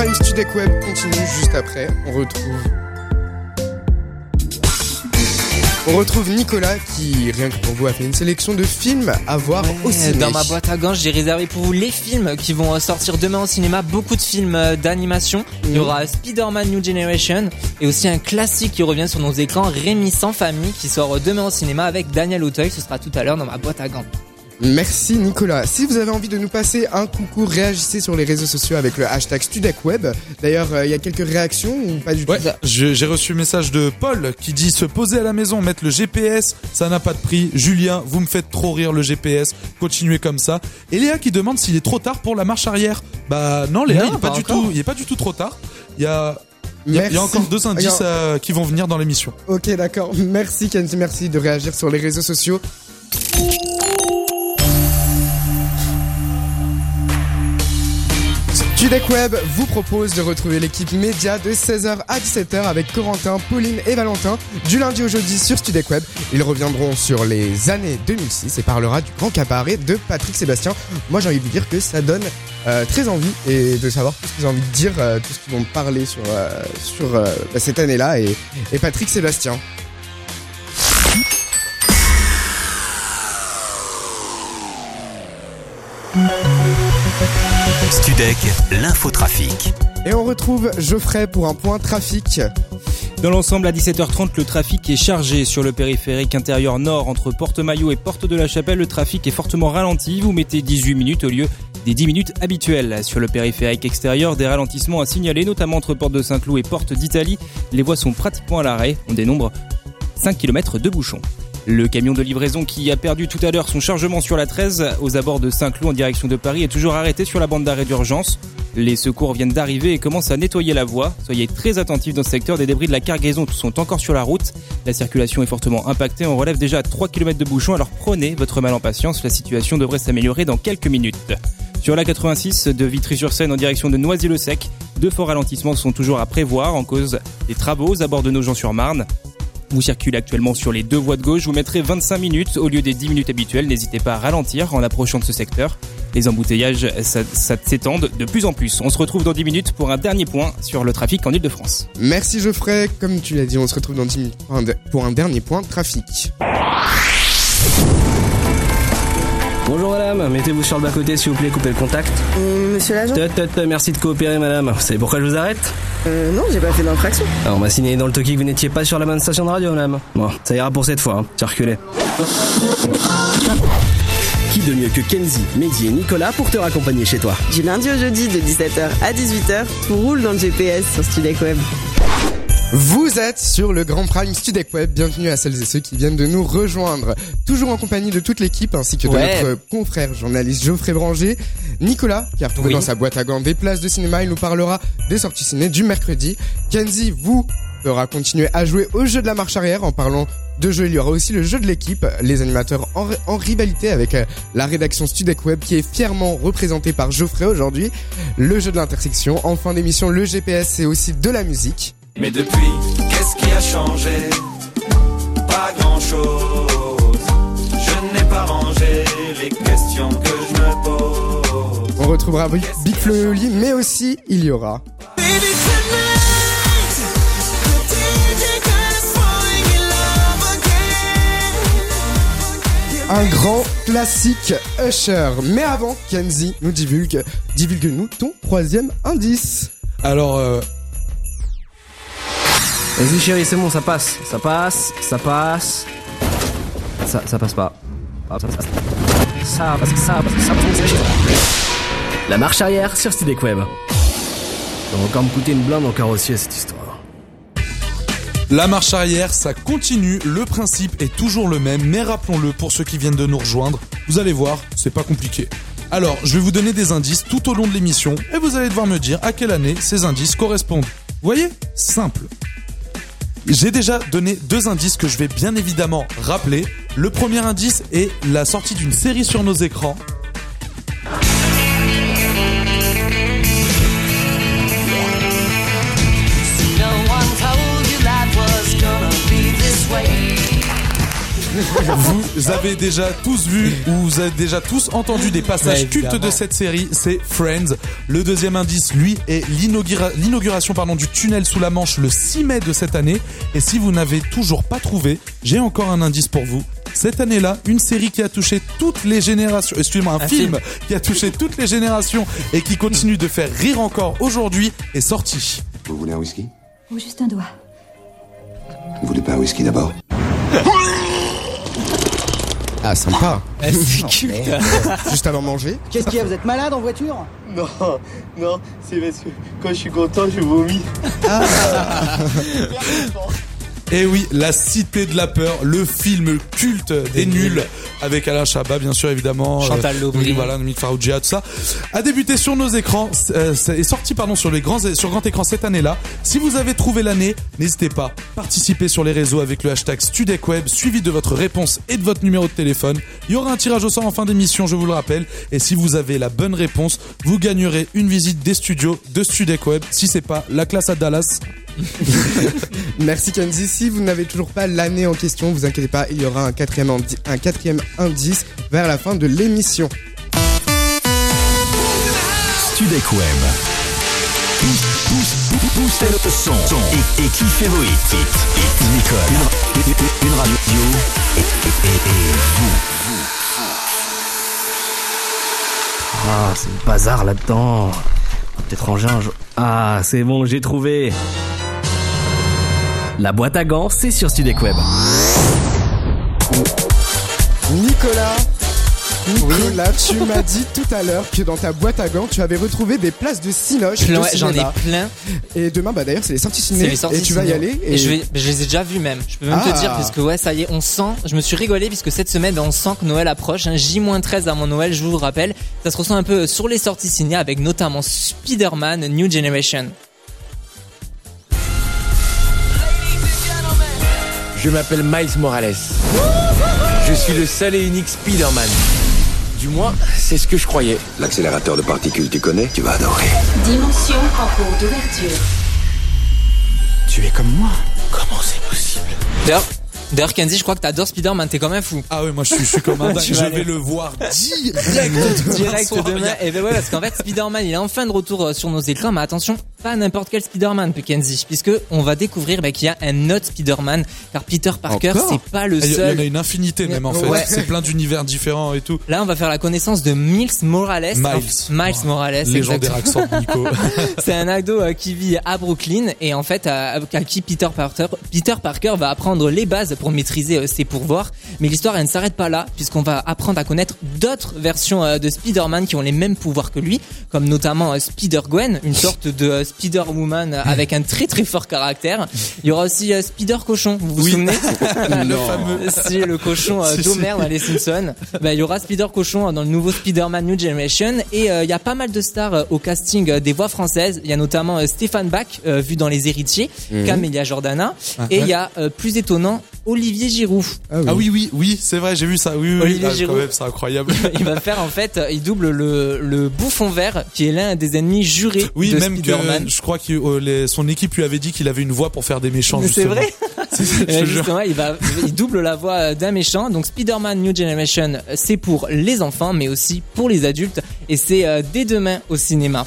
Prime Studek Web continue juste après. On retrouve. On retrouve Nicolas qui, rien que pour vous, a fait une sélection de films à voir au ciné. Dans ma boîte à gants, j'ai réservé pour vous les films qui vont sortir demain au cinéma. Beaucoup de films euh, d'animation. Il y aura Spider-Man New Generation et aussi un classique qui revient sur nos écrans, Rémi sans famille, qui sort demain au cinéma avec Daniel Auteuil. Ce sera tout à l'heure dans ma boîte à gants. Merci Nicolas. Si vous avez envie de nous passer un coucou, réagissez sur les réseaux sociaux avec le hashtag StudecWeb. D'ailleurs, euh, il y a quelques réactions ou pas du tout J'ai reçu un message de Paul qui dit se poser à la maison, mettre le GPS, ça n'a pas de prix. Julien, vous me faites trop rire le GPS, continuez comme ça. Et Léa qui demande s'il est trop tard pour la marche arrière. Bah non Léa, Non, il est pas pas, du encore. tout, il est pas du tout trop tard. Il y a il y a, il y a Merci. encore deux indices euh, qui vont venir dans l'émission. Ok, d'accord. Merci Kenzie, merci de réagir sur les réseaux sociaux. Studek Web vous propose de retrouver l'équipe média de 16h à 17h avec Corentin, Pauline et Valentin du lundi au jeudi sur Studek Web. Ils reviendront sur les années 2006 et parlera du grand cabaret de Patrick Sébastien. Moi j'ai envie de vous dire que ça donne euh, très envie et de savoir tout ce qu'ils ont envie de dire, euh, tout ce qu'ils vont parler sur, euh, bah, cette année-là et Patrick Sébastien. Studec, l'infotrafic. Et on retrouve Geoffrey pour un point trafic. Dans l'ensemble, à 17h30, le trafic est chargé sur le périphérique intérieur nord entre Porte-Maillot et Porte de la Chapelle. Le trafic est fortement ralenti. Vous mettez 18 minutes au lieu des 10 minutes habituelles. Sur le périphérique extérieur, des ralentissements à signaler, notamment entre Porte de Saint-Cloud et Porte d'Italie. Les voies sont pratiquement à l'arrêt. On dénombre 5 km de bouchons. Le camion de livraison qui a perdu tout à l'heure son chargement sur la 13 aux abords de Saint-Cloud en direction de Paris est toujours arrêté sur la bande d'arrêt d'urgence. Les secours viennent d'arriver et commencent à nettoyer la voie. Soyez très attentifs dans ce secteur, des débris de la cargaison sont encore sur la route. La circulation est fortement impactée, on relève déjà 3 km de bouchons, alors prenez votre mal en patience, la situation devrait s'améliorer dans quelques minutes. Sur la 86 de Vitry-sur-Seine en direction de Noisy-le-Sec, deux forts ralentissements sont toujours à prévoir en cause des travaux aux abords de Nogent-sur-Marne. Vous circulez actuellement sur les deux voies de gauche, vous mettrez 25 minutes au lieu des 10 minutes habituelles. N'hésitez pas à ralentir en approchant de ce secteur. Les embouteillages ça, s'étendent de plus en plus. On se retrouve dans 10 minutes pour un dernier point sur le trafic en Ile-de-France. Merci Geoffrey. Comme tu l'as dit, on se retrouve dans 10 minutes pour un dernier point trafic. Madame, mettez-vous sur le bas-côté s'il vous plaît, coupez le contact. monsieur l'agent Tut, tut, tut, merci de coopérer madame. Vous savez pourquoi je vous arrête Euh, non, j'ai pas fait d'infraction. Alors, On m'a signé dans le toki que vous n'étiez pas sur la bonne station de radio madame. Bon, ça ira pour cette fois, hein. circulez. Qui de mieux que Kenzie, Mehdi et Nicolas pour te raccompagner chez toi? Du lundi au jeudi de 17h à 18h, tout roule dans le GPS sur Studek Web. Vous êtes sur le Grand Prime Studek Web. Bienvenue à celles et ceux qui viennent de nous rejoindre. Toujours en compagnie de toute l'équipe ainsi que de Ouais. notre confrère journaliste Geoffrey Branger. Nicolas, qui a retrouvé Oui. dans sa boîte à gants des places de cinéma, il nous parlera des sorties ciné du mercredi. Kenzie, vous, fera continuer à jouer au jeu de la marche arrière en parlant de jeu. Il y aura aussi le jeu de l'équipe, les animateurs en, en rivalité avec euh, la rédaction Studek Web qui est fièrement représentée par Geoffrey aujourd'hui. Le jeu de l'intersection. En fin d'émission, le GPS, c'est aussi de la musique. Mais depuis, qu'est-ce qui a changé? Pas grand-chose. Je n'ai pas rangé les questions que je me pose. On retrouvera Big Big Flo et Oli, mais aussi il y aura un grand classique Usher. Mais avant, Kenzie nous divulgue, divulgue-nous ton troisième indice. Alors, euh, Vas-y chérie, c'est bon, ça passe, ça passe, ça passe. Ça, ça passe pas. Ah, ça passe. Ça passe, ça passe, ça passe. La marche arrière sur Studek Web. Ça va encore me coûter une blinde en carrossier cette histoire. La marche arrière, ça continue, le principe est toujours le même, mais rappelons-le pour ceux qui viennent de nous rejoindre, vous allez voir, c'est pas compliqué. Alors, je vais vous donner des indices tout au long de l'émission, et vous allez devoir me dire à quelle année ces indices correspondent. Vous voyez? Simple. J'ai déjà donné deux indices que je vais bien évidemment rappeler. Le premier indice est la sortie d'une série sur nos écrans. Vous avez déjà tous vu ou vous avez déjà tous entendu des passages Ouais, cultes de cette série, c'est Friends. Le deuxième indice, lui, est l'inaugura- l'inauguration pardon, du tunnel sous la Manche le 6 mai de cette année. Et si vous n'avez toujours pas trouvé, j'ai encore un indice pour vous. Cette année-là, une série qui a touché toutes les générations, excusez-moi, un, Un film, film. qui a touché toutes les générations et qui continue de faire rire encore aujourd'hui est sorti. Vous voulez un whisky? Ou juste un doigt. Vous voulez pas un whisky d'abord? Ah, sympa. C'est culte. Juste avant de manger. Qu'est-ce qu'il y a Vous êtes malade en voiture? Non, non, c'est parce que quand je suis content, je vomis. Et oui, La Cité de la Peur, le film culte des, nuls, avec Alain Chabat, bien sûr, évidemment. Chantal euh, Laubry. oui, Voilà, Dominique Farrugia, tout ça. A débuté sur nos écrans, euh, est sorti, pardon, sur les grands, sur grand écran cette année-là. Si vous avez trouvé l'année, n'hésitez pas. Participez sur les réseaux avec le hashtag StudecWeb, suivi de votre réponse et de votre numéro de téléphone. Il y aura un tirage au sort en fin d'émission, je vous le rappelle. Et si vous avez la bonne réponse, vous gagnerez une visite des studios de StudecWeb. Si c'est pas la classe à Dallas, Merci Kenzie. Si vous n'avez toujours pas l'année en question, vous inquiétez pas, il y aura un quatrième, indi- un quatrième indice vers la fin de l'émission. Studek Web. Pousse, pousse, pousse, poussez le son et, et kiffez vos hits? Nicole, une, une- radio et, et- et- vous. Ah, c'est le bazar là-dedans. Peut-être ranger un jour. Ah, c'est bon, j'ai trouvé. La boîte à gants, c'est sur Studek Web. Nicolas, Nicolas, tu m'as dit tout à l'heure que dans ta boîte à gants, tu avais retrouvé des places de cinoche. Ouais, j'en ai plein. Et demain, bah d'ailleurs, c'est les sorties C'est ciné. les sorties et tu vas y aller. Et, je, vais, je les ai déjà vus même. Je peux même Ah. te dire, parce que ouais, ça y est, on sent. Je me suis rigolé, puisque cette semaine, on sent que Noël approche. hein. J-13 à mon Noël, je vous le rappelle. Ça se ressent un peu sur les sorties ciné, avec notamment Spider-Man New Generation. Je m'appelle Miles Morales. Je suis le seul et unique Spider-Man. Du moins, c'est ce que je croyais. L'accélérateur de particules, tu connais? Tu vas adorer. Dimension en cours d'ouverture. Tu es comme moi. Comment c'est possible? D'ailleurs, d'ailleurs, Kenzie, je crois que t'adores Spider-Man, t'es comme un fou. Ah oui, moi je suis, je suis comme un dingue. Je vais le voir direct. Direct demain soir. demain. Et ben ouais, parce qu'en fait, Spider-Man, il est enfin de retour euh, sur nos écrans. Mais attention, pas n'importe quel Spider-Man, Kenzie, puisque on va découvrir bah, qu'il y a un autre Spider-Man, car Peter Parker, c'est pas le y- seul. Il y en a une infinité même en fait. Ouais. C'est plein d'univers différents et tout. Là, on va faire la connaissance de Miles Morales. Miles. Miles Morales. Légendaire accent de Nico. C'est un ado euh, qui vit à Brooklyn et en fait à, à qui Peter Parker, Peter Parker va apprendre les bases pour maîtriser euh, ses pouvoirs. Mais l'histoire elle ne s'arrête pas là puisqu'on va apprendre à connaître d'autres versions euh, de Spider-Man qui ont les mêmes pouvoirs que lui, comme notamment euh, Spider-Gwen, une sorte de Spider-Woman avec un très très fort caractère. Il y aura aussi euh, Spider-Cochon, vous vous Oui. souvenez Le Non. fameux. Si le cochon euh, d'Homer dans les Simpsons. Bah, il y aura Spider Cochon euh, dans le nouveau Spider-Man New Generation et euh, il y a pas mal de stars euh, au casting euh, des voix françaises. Il y a notamment euh, Stéphane Bach euh, vu dans Les Héritiers, Mhm. Camélia Jordana Ah, et il ouais. y a euh, plus étonnant Olivier Giroud. Ah oui, oui, oui, c'est vrai, j'ai vu ça. Oui, oui. Olivier Ah, quand Giroud. même, c'est incroyable. il va faire en fait, il double le, le bouffon vert qui est l'un des ennemis jurés Oui, de même Spider-Man. Je crois que euh, les- son équipe lui avait dit qu'il avait une voix pour faire des méchants. C'est justement. vrai je Eh. Justement, il, va, il double la voix d'un méchant. Donc Spider-Man New Generation, c'est pour les enfants, mais aussi pour les adultes. Et c'est euh, dès demain au cinéma.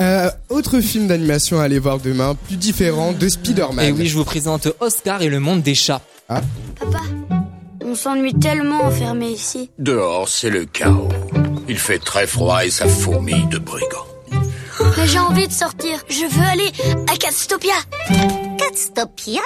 Euh, autre film d'animation à aller voir demain, plus différent de Spider-Man. Et oui, je vous présente Oscar et le monde des chats. Ah. Papa, on s'ennuie tellement enfermé ici. Dehors, c'est le chaos. Il fait très froid et ça fourmille de brigands. Mais j'ai envie de sortir. Je veux aller à Catstopia. Catstopia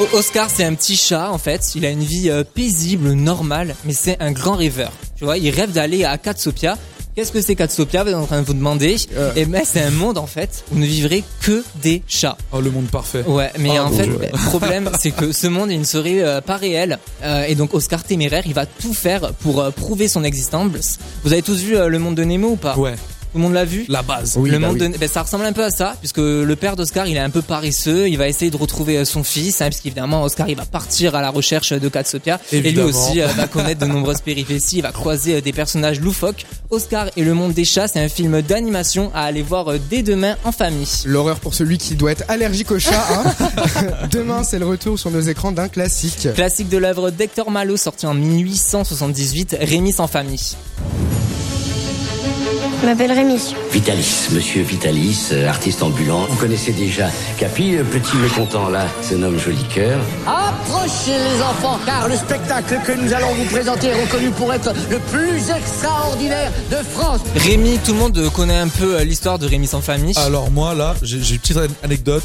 O- Oscar, c'est un petit chat en fait. Il a une vie euh, paisible, normale, mais c'est un grand rêveur. Tu vois, il rêve d'aller à Katsopia. Qu'est-ce que c'est Katsopia Vous êtes en train de vous demander? Et ben, c'est un monde en fait où ne vivraient que des chats. Oh, le monde parfait. Ouais, mais Oh, en fait, le problème, c'est que ce monde, il ne serait euh, pas réel. Euh, et donc, Oscar Téméraire, il va tout faire pour euh, prouver son existence. Vous avez tous vu euh, Le Monde de Nemo ou pas? Ouais. Tout le monde l'a vu La base. Oui, le bah monde oui. de- ben, ça ressemble un peu à ça, puisque le père d'Oscar, il est un peu paresseux, il va essayer de retrouver euh, son fils, hein, puisqu'évidemment Oscar, il va partir à la recherche de Katsopia, et lui Évidemment. aussi euh, va connaître de nombreuses péripéties, il va croiser euh, des personnages loufoques. Oscar et le monde des chats, c'est un film d'animation à aller voir euh, dès demain en famille. L'horreur pour celui qui doit être allergique aux chats. Hein. Demain, c'est le retour sur nos écrans d'un classique. Classique de l'œuvre d'Hector Malo, sorti en 1878, Rémi sans famille. Je m'appelle Rémi. Vitalis, monsieur Vitalis, euh, artiste ambulant. Vous connaissez déjà Capi, le petit mécontent là, se nomme Joli Cœur. Approchez les enfants, car le spectacle que nous allons vous présenter est reconnu pour être le plus extraordinaire de France. Rémi, tout le monde connaît un peu euh, l'histoire de Rémi sans famille. Alors moi là, j'ai une petite anecdote.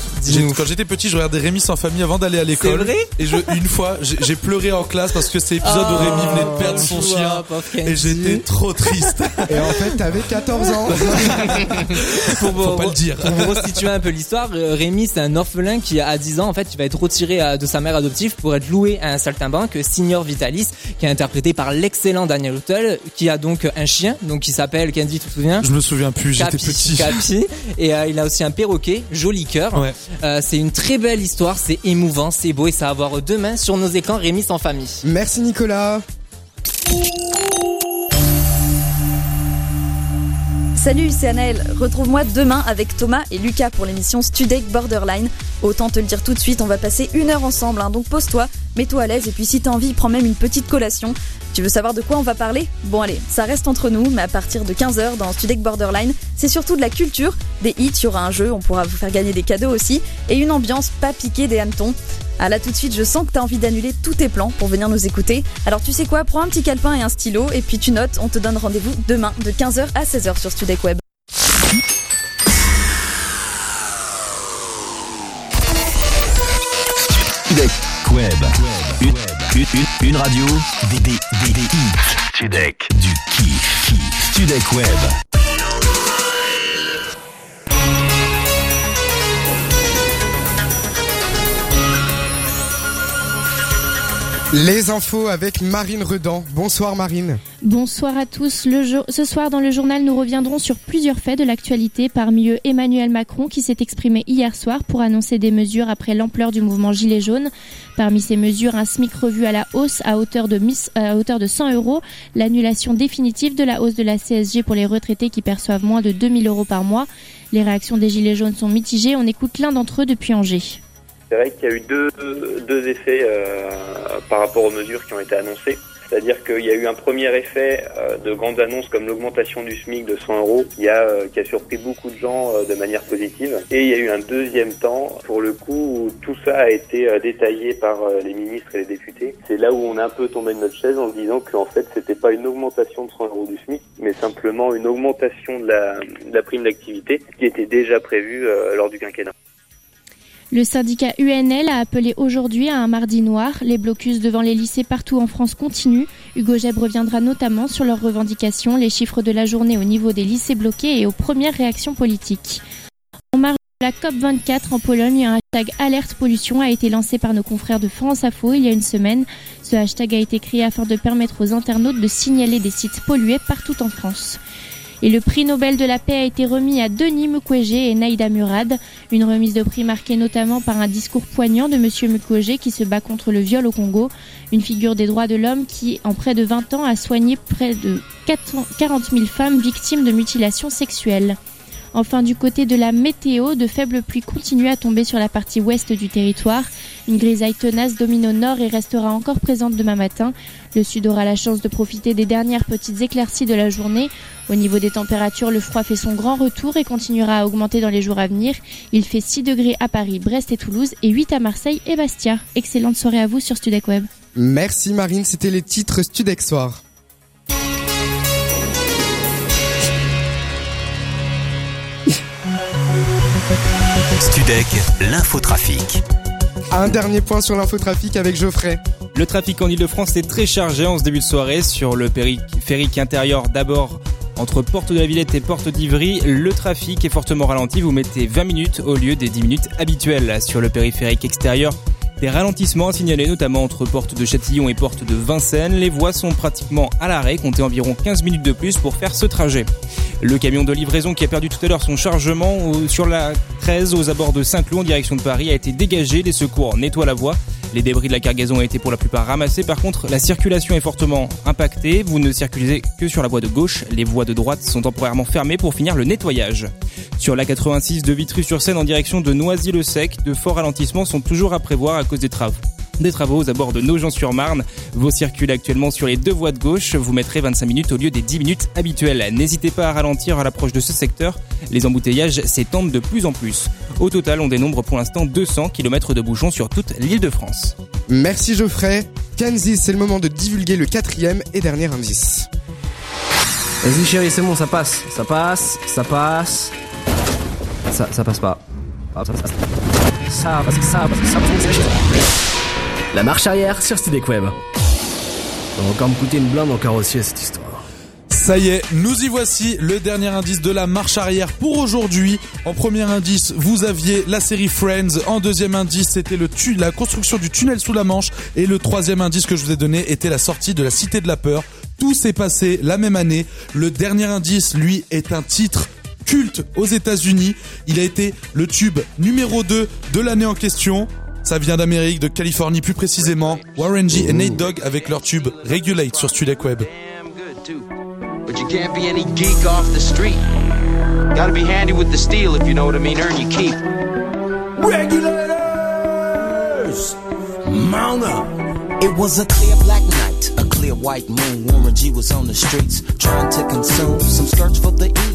Quand j'étais petit, je regardais Rémi sans famille avant d'aller à l'école. C'est vrai Et je, une fois, j'ai pleuré en classe parce que c'est l'épisode où Rémi venait de perdre son chien. Et j'étais trop triste. Et en fait, t'avais 14 ans. pour vous, Faut pas le dire. Pour vous restituer un peu l'histoire, euh, Rémi c'est un orphelin qui à 10 ans en fait il va être retiré euh, de sa mère adoptive pour être loué à un saltimbanque Signor Vitalis qui est interprété par l'excellent Daniel Hotel qui a donc un chien donc qui s'appelle Kenzie tu te souviens Je me souviens plus, j'étais petit. Capi. et euh, il a aussi un perroquet joli cœur Ouais. Euh, c'est une très belle histoire c'est émouvant c'est beau et ça va voir demain sur nos écrans Rémi sans famille Merci Nicolas. Salut, c'est Anaël. Retrouve-moi demain avec Thomas et Lucas pour l'émission Studek Borderline. Autant te le dire tout de suite, on va passer une heure ensemble, hein, donc pose-toi, mets-toi à l'aise et puis si t'as envie, prends même une petite collation. Tu veux savoir de quoi on va parler? Bon allez, ça reste entre nous, mais à partir de 15h dans Studek Borderline, c'est surtout de la culture, des hits, il y aura un jeu, on pourra vous faire gagner des cadeaux aussi, et une ambiance pas piquée des hannetons. Ah là tout de suite, je sens que t'as envie d'annuler tous tes plans pour venir nous écouter. Alors tu sais quoi, prends un petit calepin et un stylo, et puis tu notes, on te donne rendez-vous demain de 15h à 16h sur Studek Web. Studek Web. Une, radio. Du kiff. Studek Web. Les infos avec Marine Redan. Bonsoir Marine. Bonsoir à tous. Ce soir, dans le journal, nous reviendrons sur plusieurs faits de l'actualité. Parmi eux, Emmanuel Macron qui s'est exprimé hier soir pour annoncer des mesures après l'ampleur du mouvement Gilets jaunes. Parmi ces mesures, un SMIC revu à la hausse à hauteur de, miss- à hauteur de 100 euros, l'annulation définitive de la hausse de la CSG pour les retraités qui perçoivent moins de 2000 euros par mois. Les réactions des Gilets jaunes sont mitigées. On écoute l'un d'entre eux depuis Angers. C'est vrai qu'il y a eu deux, deux effets euh, par rapport aux mesures qui ont été annoncées. C'est-à-dire qu'il y a eu un premier effet euh, de grandes annonces comme l'augmentation du SMIC de 100 euros qui a, euh, qui a surpris beaucoup de gens euh, de manière positive. Et il y a eu un deuxième temps, pour le coup, où tout ça a été détaillé par les ministres et les députés. C'est là où on a un peu tombé de notre chaise en se disant qu'en fait, c'était pas une augmentation de 100 euros du SMIC, mais simplement une augmentation de la, de la prime d'activité qui était déjà prévue lors du quinquennat. Le syndicat UNL a appelé aujourd'hui à un mardi noir. Les blocus devant les lycées partout en France continuent. Hugo Jeb reviendra notamment sur leurs revendications, les chiffres de la journée au niveau des lycées bloqués et aux premières réactions politiques. En marge de la COP24 en Pologne, un hashtag alerte pollution a été lancé par nos confrères de France Info il y a une semaine. Ce hashtag a été créé afin de permettre aux internautes de signaler des sites pollués partout en France. Et le prix Nobel de la paix a été remis à Denis Mukwege et Naïda Murad. Une remise de prix marquée notamment par un discours poignant de Monsieur Mukwege qui se bat contre le viol au Congo. Une figure des droits de l'homme qui, en près de 20 ans, a soigné près de 40 000 femmes victimes de mutilations sexuelles. Enfin, du côté de la météo, de faibles pluies continuent à tomber sur la partie ouest du territoire. Une grisaille tenace domine au nord et restera encore présente demain matin. Le sud aura la chance de profiter des dernières petites éclaircies de la journée. Au niveau des températures, le froid fait son grand retour et continuera à augmenter dans les jours à venir. Il fait 6 degrés à Paris, Brest et Toulouse et 8 à Marseille et Bastia. Excellente soirée à vous sur Studec Web. Merci Marine, c'était les titres Studex Soir. Studek, l'infotrafic. Un dernier point sur l'infotrafic avec Geoffrey. Le trafic en Ile-de-France est très chargé en ce début de soirée sur le périphérique intérieur d'abord entre Porte de la Villette et Porte d'Ivry, le trafic est fortement ralenti. Vous mettez 20 minutes au lieu des 10 minutes habituelles sur le périphérique extérieur. Des ralentissements à signaler notamment entre porte de Châtillon et porte de Vincennes. Les voies sont pratiquement à l'arrêt, comptez environ 15 minutes de plus pour faire ce trajet. Le camion de livraison qui a perdu tout à l'heure son chargement sur la 13 aux abords de Saint-Cloud en direction de Paris a été dégagé. Les secours nettoient la voie. Les débris de la cargaison ont été pour la plupart ramassés. Par contre, la circulation est fortement impactée. Vous ne circulez que sur la voie de gauche. Les voies de droite sont temporairement fermées pour finir le nettoyage. Sur la 86 de Vitry-sur-Seine en direction de Noisy-le-Sec, de forts ralentissements sont toujours à prévoir à cause des travaux. Des travaux aux abords de Nogent-sur-Marne. Vous circulez actuellement sur les deux voies de gauche. Vous mettrez 25 minutes au lieu des 10 minutes habituelles. N'hésitez pas à ralentir à l'approche de ce secteur. Les embouteillages s'étendent de plus en plus. Au total, on dénombre pour l'instant 200 km de bouchons sur toute l'île de France. Merci Geoffrey. Kenzie, c'est le moment de divulguer le quatrième et dernier indice. Vas-y chérie, c'est bon, ça passe. Ça passe, ça passe. Ça, ça passe pas. Ah, Ça, ça, ça, passe, ça, passe, ça, passe. La marche arrière sur Studek Web. Ça va encore me coûter une blinde en carrossier cette histoire. Ça y est, nous y voici, le dernier indice de la marche arrière pour aujourd'hui. En premier indice, vous aviez la série Friends. En deuxième indice, c'était la construction du tunnel sous la Manche. Et le troisième indice que je vous ai donné était la sortie de la Cité de la Peur. Tout s'est passé la même année. Le dernier indice, lui, est un titre culte aux États-Unis. Il a été le tube numéro 2 de l'année en question. Ça vient d'Amérique, de Californie plus précisément. Warren G et Nate Dogg avec leur tube Regulate sur Studek Web. But you can't be any geek off the street. Gotta be handy with the steel if you know what I mean. Earn your keep. Regulators, mount up. It was a clear black night, a clear white moon. Warren G was on the streets trying to consume some skirts for the E,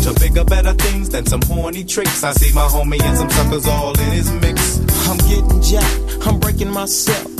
Want to bigger, better things than some horny tricks. I see my homie and some suckers all in his mix. I'm getting jacked, I'm breaking myself.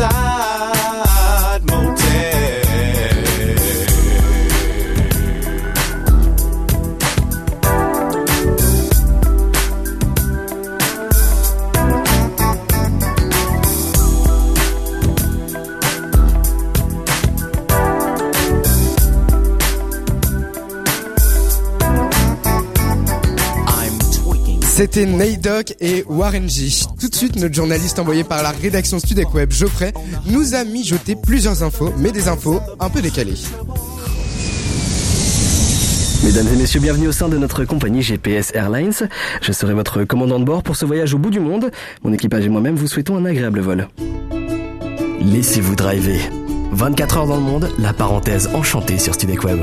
C'était Dogg et Warren G. Tout de suite, notre journaliste envoyé par la rédaction Studek Web, Geoffrey, nous a mijoté plusieurs infos, mais des infos un peu décalées. Mesdames et messieurs, bienvenue au sein de notre compagnie GPS Airlines. Je serai votre commandant de bord pour ce voyage au bout du monde. Mon équipage et moi-même vous souhaitons un agréable vol. Laissez-vous driver. 24 heures dans le monde, la parenthèse enchantée sur Studek Web.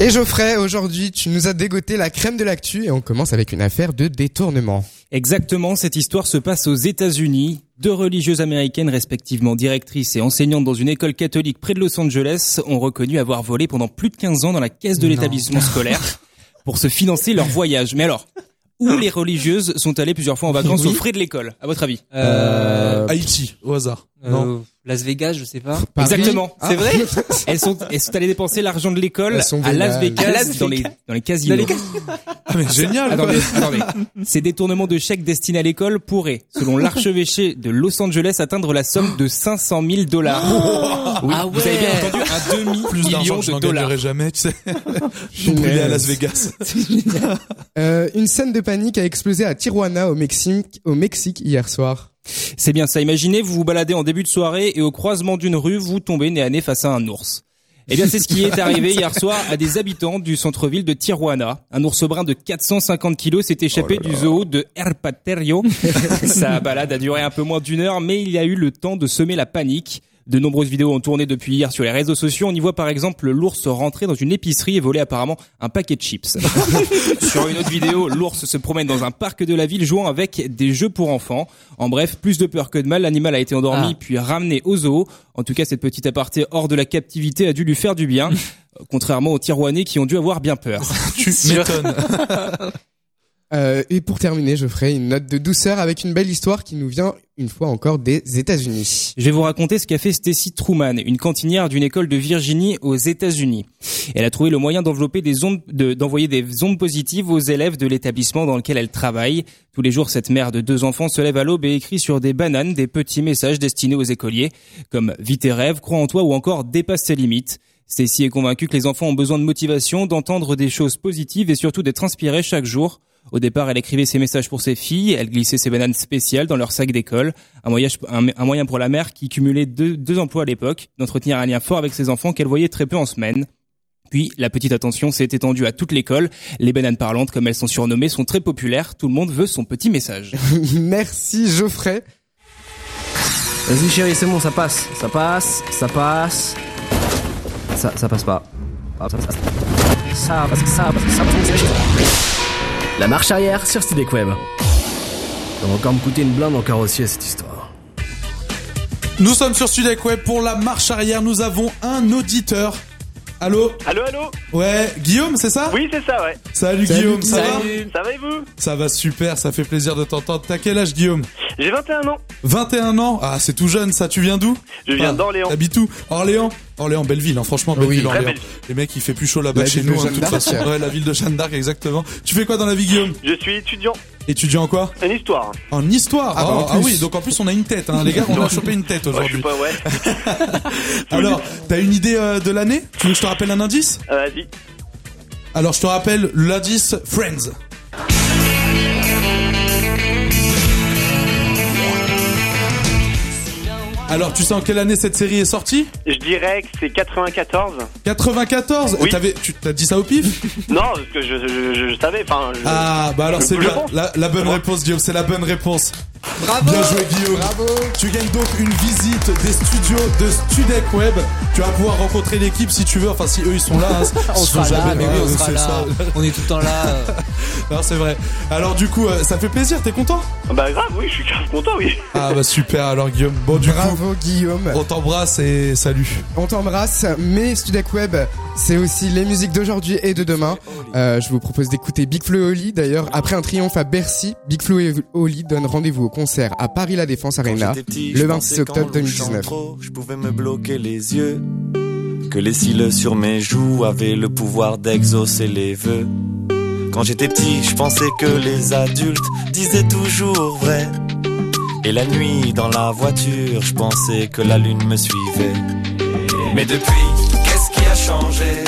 Et Geoffrey, aujourd'hui, tu nous as dégoté la crème de l'actu et on commence avec une affaire de détournement. Exactement, cette histoire se passe aux États-Unis. Deux religieuses américaines, respectivement directrices et enseignantes dans une école catholique près de Los Angeles, ont reconnu avoir volé pendant plus de 15 ans dans la caisse de l'établissement scolaire pour se financer leur voyage. Mais alors, où les religieuses sont allées plusieurs fois en vacances Oui. aux frais de l'école, à votre avis? Euh, Haïti, au hasard. Euh, Non. Las Vegas, je sais pas. Exactement. Ah. C'est vrai elles sont, elles sont allées dépenser l'argent de l'école Elles sont à Las. Vegas, À Las dans les, Vegas. dans les casinos. Dans les Ah mais génial. quoi. Attendez, attendez. Ces détournements de chèques destinés à l'école pourraient, selon l'archevêché de Los Angeles, atteindre la somme de 500 000 dollars. Oui, Ah vous avez bien ouais. entendu, un Plus d'argent que je de n'en dollars. gagnerai jamais, tu sais. Je brûlais à Las Vegas. Euh, une scène de panique a explosé à Tijuana au Mexique, au Mexique hier soir. C'est bien ça. Imaginez, vous vous baladez en début de soirée et au croisement d'une rue, vous tombez nez à nez face à un ours. Eh bien, c'est ce qui est arrivé hier soir à des habitants du centre-ville de Tijuana. Un ours brun de 450 kilos s'est échappé du zoo de Herpaterio. Sa balade a duré un peu moins d'une heure, mais il y a eu le temps de semer la panique. De nombreuses vidéos ont tourné depuis hier sur les réseaux sociaux. On y voit par exemple l'ours rentrer dans une épicerie et voler apparemment un paquet de chips. sur une autre vidéo, l'ours se promène dans un parc de la ville jouant avec des jeux pour enfants. En bref, plus de peur que de mal, l'animal a été endormi Ah. puis ramené au zoo. En tout cas, cette petite aparté hors de la captivité a dû lui faire du bien. Contrairement aux Tirouanais qui ont dû avoir bien peur. Tu m'étonnes. Euh, et pour terminer, je ferai une note de douceur avec une belle histoire qui nous vient une fois encore des États-Unis. Je vais vous raconter ce qu'a fait Stacy Truman, une cantinière d'une école de Virginie aux États-Unis. Elle a trouvé le moyen d'envelopper des ondes, de- d'envoyer des ondes positives aux élèves de l'établissement dans lequel elle travaille. Tous les jours, cette mère de deux enfants se lève à l'aube et écrit sur des bananes des petits messages destinés aux écoliers, comme vis tes rêves, crois en toi ou encore dépasse tes limites. Stacy est convaincue que les enfants ont besoin de motivation, d'entendre des choses positives et surtout d'être inspirés chaque jour. Au départ, elle écrivait ses messages pour ses filles, elle glissait ses bananes spéciales dans leur sac d'école, un moyen, un, un moyen pour la mère qui cumulait deux, deux emplois à l'époque, d'entretenir un lien fort avec ses enfants qu'elle voyait très peu en semaine. Puis, la petite attention s'est étendue à toute l'école. Les bananes parlantes, comme elles sont surnommées, sont très populaires. Tout le monde veut son petit message. Merci Geoffrey. Vas-y chérie, c'est bon, ça passe. Ça passe, ça passe. Ça, ça passe pas. Ah, Ça passe. Ça passe, ça passe, ça passe. La marche arrière sur Studek Web. Ça va encore me coûter une blinde en carrossier cette histoire. Nous sommes sur Studek Web pour la marche arrière. Nous avons un auditeur. Allô Allô, allô Ouais, Guillaume, c'est ça Oui, c'est ça, ouais. Salut, Salut, Guillaume, ça va Salut. Ça va et vous Ça va super, ça fait plaisir de t'entendre. T'as quel âge, Guillaume J'ai 21 ans. 21 ans Ah, c'est tout jeune, ça. Tu viens d'où Je viens Ah, d'Orléans. T'habites où Orléans Orléans, belle ville, hein, franchement, belle Oui. ville, Très Orléans. belle. Les mecs, il fait plus chaud là-bas chez de nous, hein, de toute façon. Ouais, la ville de Jeanne d'Arc, exactement. Tu fais quoi dans la vie, Guillaume Je suis étudiant Étudiant en quoi en histoire. En histoire Ah bah, Oh, en ah plus. oui, donc en plus on a une tête, hein. les gars, on a chopé une tête aujourd'hui. ouais. Alors, t'as une idée euh, de l'année? Tu veux que je te rappelle un indice? Euh, Vas-y. Alors, je te rappelle l'indice Friends. Alors, tu sais en quelle année cette série est sortie Je dirais que c'est 94. 94 Oui. T'avais, Tu t'as dit ça au pif Non, parce que je, je, je, je savais, enfin... Ah, bah alors c'est bien. La, la bonne réponse, Guillaume, c'est la bonne réponse. Bravo Bien joué, Guillaume. Bravo. Tu gagnes donc une visite des studios de Studec Web. Tu vas pouvoir rencontrer l'équipe si tu veux. Enfin, si eux ils sont là. hein. On Ils sera sont là, jamais mais oui, là, on euh, sera là. ça. On est tout le temps là. Non, c'est vrai. Alors du coup, euh, ça fait plaisir. T'es content? Bah grave, oui, je suis grave content, oui. Ah bah super. Alors Guillaume. Bon du coup, Bravo Guillaume. on t'embrasse et salut. On t'embrasse, mais Studek Web, c'est aussi les musiques d'aujourd'hui et de demain. Euh, je vous propose d'écouter Big Flo et Oli. D'ailleurs, après un triomphe à Bercy, Big Flo et Oli donnent rendez-vous au concert à Paris La Défense Arena petit, le je 26 pensais octobre qu'en 2019. louchant trop, je pouvais me bloquer les yeux. Que les cils sur mes joues avaient le pouvoir d'exaucer les vœux. Quand j'étais petit, je pensais que les adultes disaient toujours vrai. Et la nuit, dans la voiture, je pensais que la lune me suivait. Mais depuis, qu'est-ce qui a changé?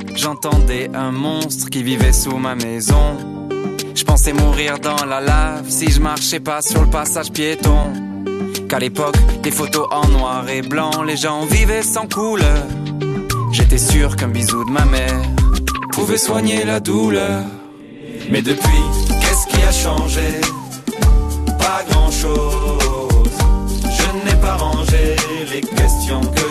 j'entendais un monstre qui vivait sous ma maison. Je pensais mourir dans la lave si je marchais pas sur le passage piéton. Qu'à l'époque, des photos en noir et blanc, les gens vivaient sans couleur. J'étais sûr qu'un bisou de ma mère pouvait soigner la douleur. Mais depuis, qu'est-ce qui a changé? Pas grand-chose. Je n'ai pas rangé les questions que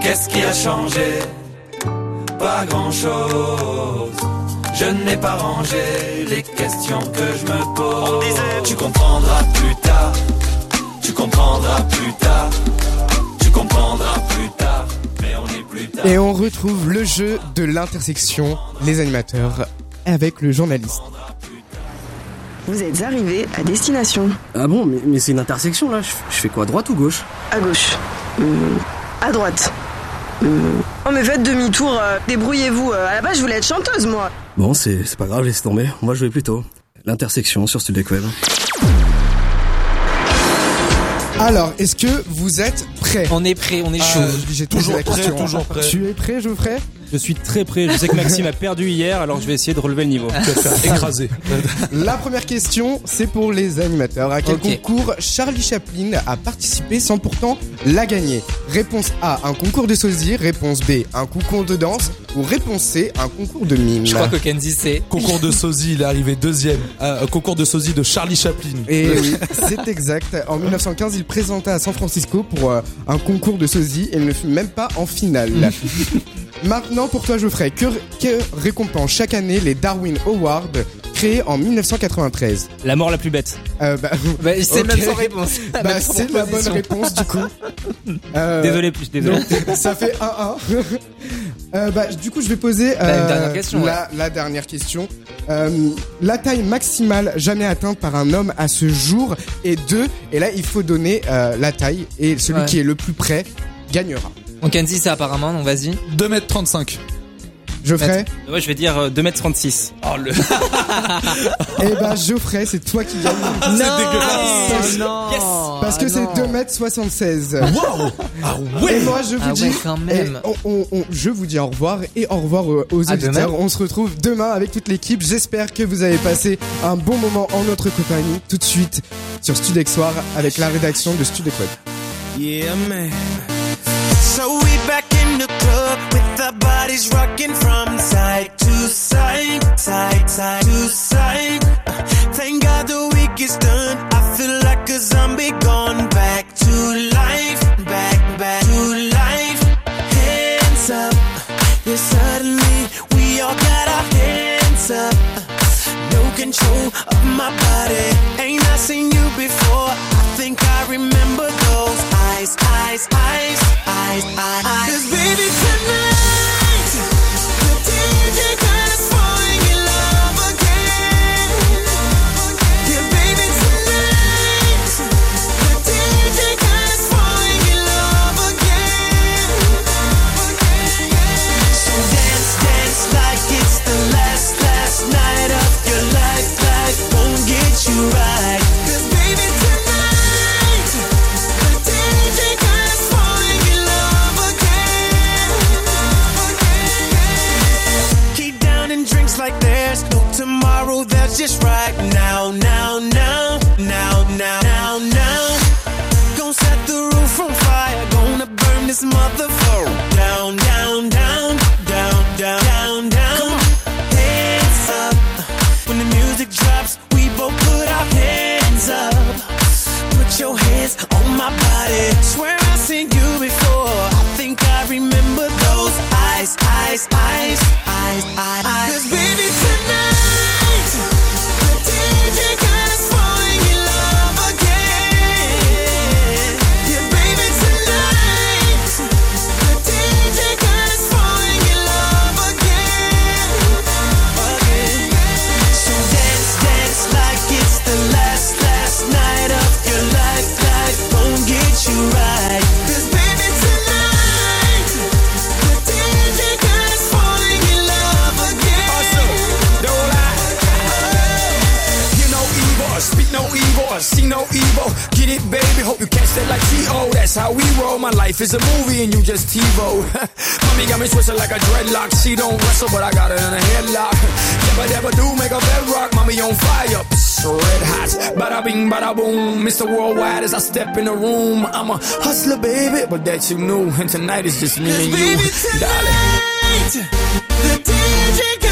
Qu'est-ce qui a changé? Pas grand-chose. Je n'ai pas rangé les questions que je me pose. On disait, tu comprendras plus tard. Tu comprendras plus tard. Tu comprendras plus tard. Mais on est plus tard. Et on retrouve le jeu de l'intersection, les animateurs, avec le journaliste. Vous êtes arrivé à destination. Ah bon, mais, mais c'est une intersection là. Je, je fais quoi, droite ou gauche? À gauche. Euh, à droite. Euh, oh mais faites demi-tour, euh, débrouillez-vous. Euh, à la base je voulais être chanteuse moi. Bon, c'est c'est pas grave, laisse tomber. On va jouer plus tôt. L'intersection sur Studek Web. Alors, est-ce que vous êtes prêts? On est prêt, on est chaud. Euh, J'ai Toujours la prêt, question. toujours prêt. Tu es prêt, Geoffrey? Je suis très prêt. Je sais que Maxime a perdu hier, alors je vais essayer de relever le niveau. Tu vas te faire écraser. La première question, c'est pour les animateurs. À quel Ok. concours Charlie Chaplin a participé sans pourtant la gagner Réponse A, un concours de sosie. Réponse B, un concours de danse. Ou réponse C, un concours de mime. Je crois que Kenzie sait. Concours de sosie, il est arrivé deuxième. Euh, concours de sosie de Charlie Chaplin. Et oui, c'est exact. En 1915, il présenta à San Francisco pour euh, un concours de sosie et il ne fut même pas en finale. Maintenant, pour toi, Geoffrey, que, que récompense chaque année les Darwin Awards créés en 1993 La mort la plus bête. euh, bah, Bah, c'est ok. même sans réponse. Bah, c'est la bonne réponse du coup. Euh, Désolé, plus désolé. donc, ça fait 1-1. Euh, bah, du coup, je vais poser euh, dernière question, la, la dernière question. Euh, la taille maximale jamais atteinte par un homme à ce jour est 2. Et là, il faut donner euh, la taille. Et celui Ouais. qui est le plus près gagnera. Donc Kenzie c'est apparemment, donc vas-y. 2m35. Geoffrey Ouais, je vais dire euh, 2m36. Oh le. Eh bah, Geoffrey, c'est toi qui gagne. non, dégueulasse. non. Yes. Parce que Ah, c'est non. 2m76. Waouh Ah Et ouais moi, je vous Ah dis, ouais, quand même. et on- on- on- je vous dis au revoir et au revoir aux, aux À auditeurs. On se retrouve demain avec toute l'équipe. J'espère que vous avez passé un bon moment en notre compagnie. Tout de suite sur Studex Soir avec la rédaction de Studex Web. Yeah, man. So we back in the club with our bodies rocking from side to side, side, side to side. Thank God the week is done. I feel like a zombie gone back to life, back, back to life. Hands up. Yeah, suddenly we all got our hands up. No control of my body. Ain't I seen you before? I think I remember eyes, eyes, eyes, eyes, eyes. Cause baby tonight, just right now, now, now, now, now, now, now. Gonna set the roof on fire, gonna burn this motherfucker down, down, down, down, down, down, down. Hands up. When the music drops, we both put our hands up. Put your hands on my body. Swear I've seen you before. I think I remember those eyes, eyes, eyes, eyes, eyes. eyes. Cause baby and TiVo. Mommy got me twisted like a dreadlock. She don't wrestle, but I got her in a headlock. Never, never do make a bedrock. Mommy on fire. Psst, red hot. Bada bing, bada boom. Mr. Worldwide as I step in the room. I'm a hustler, baby, but that you knew. And tonight is just me and you, darling. tonight,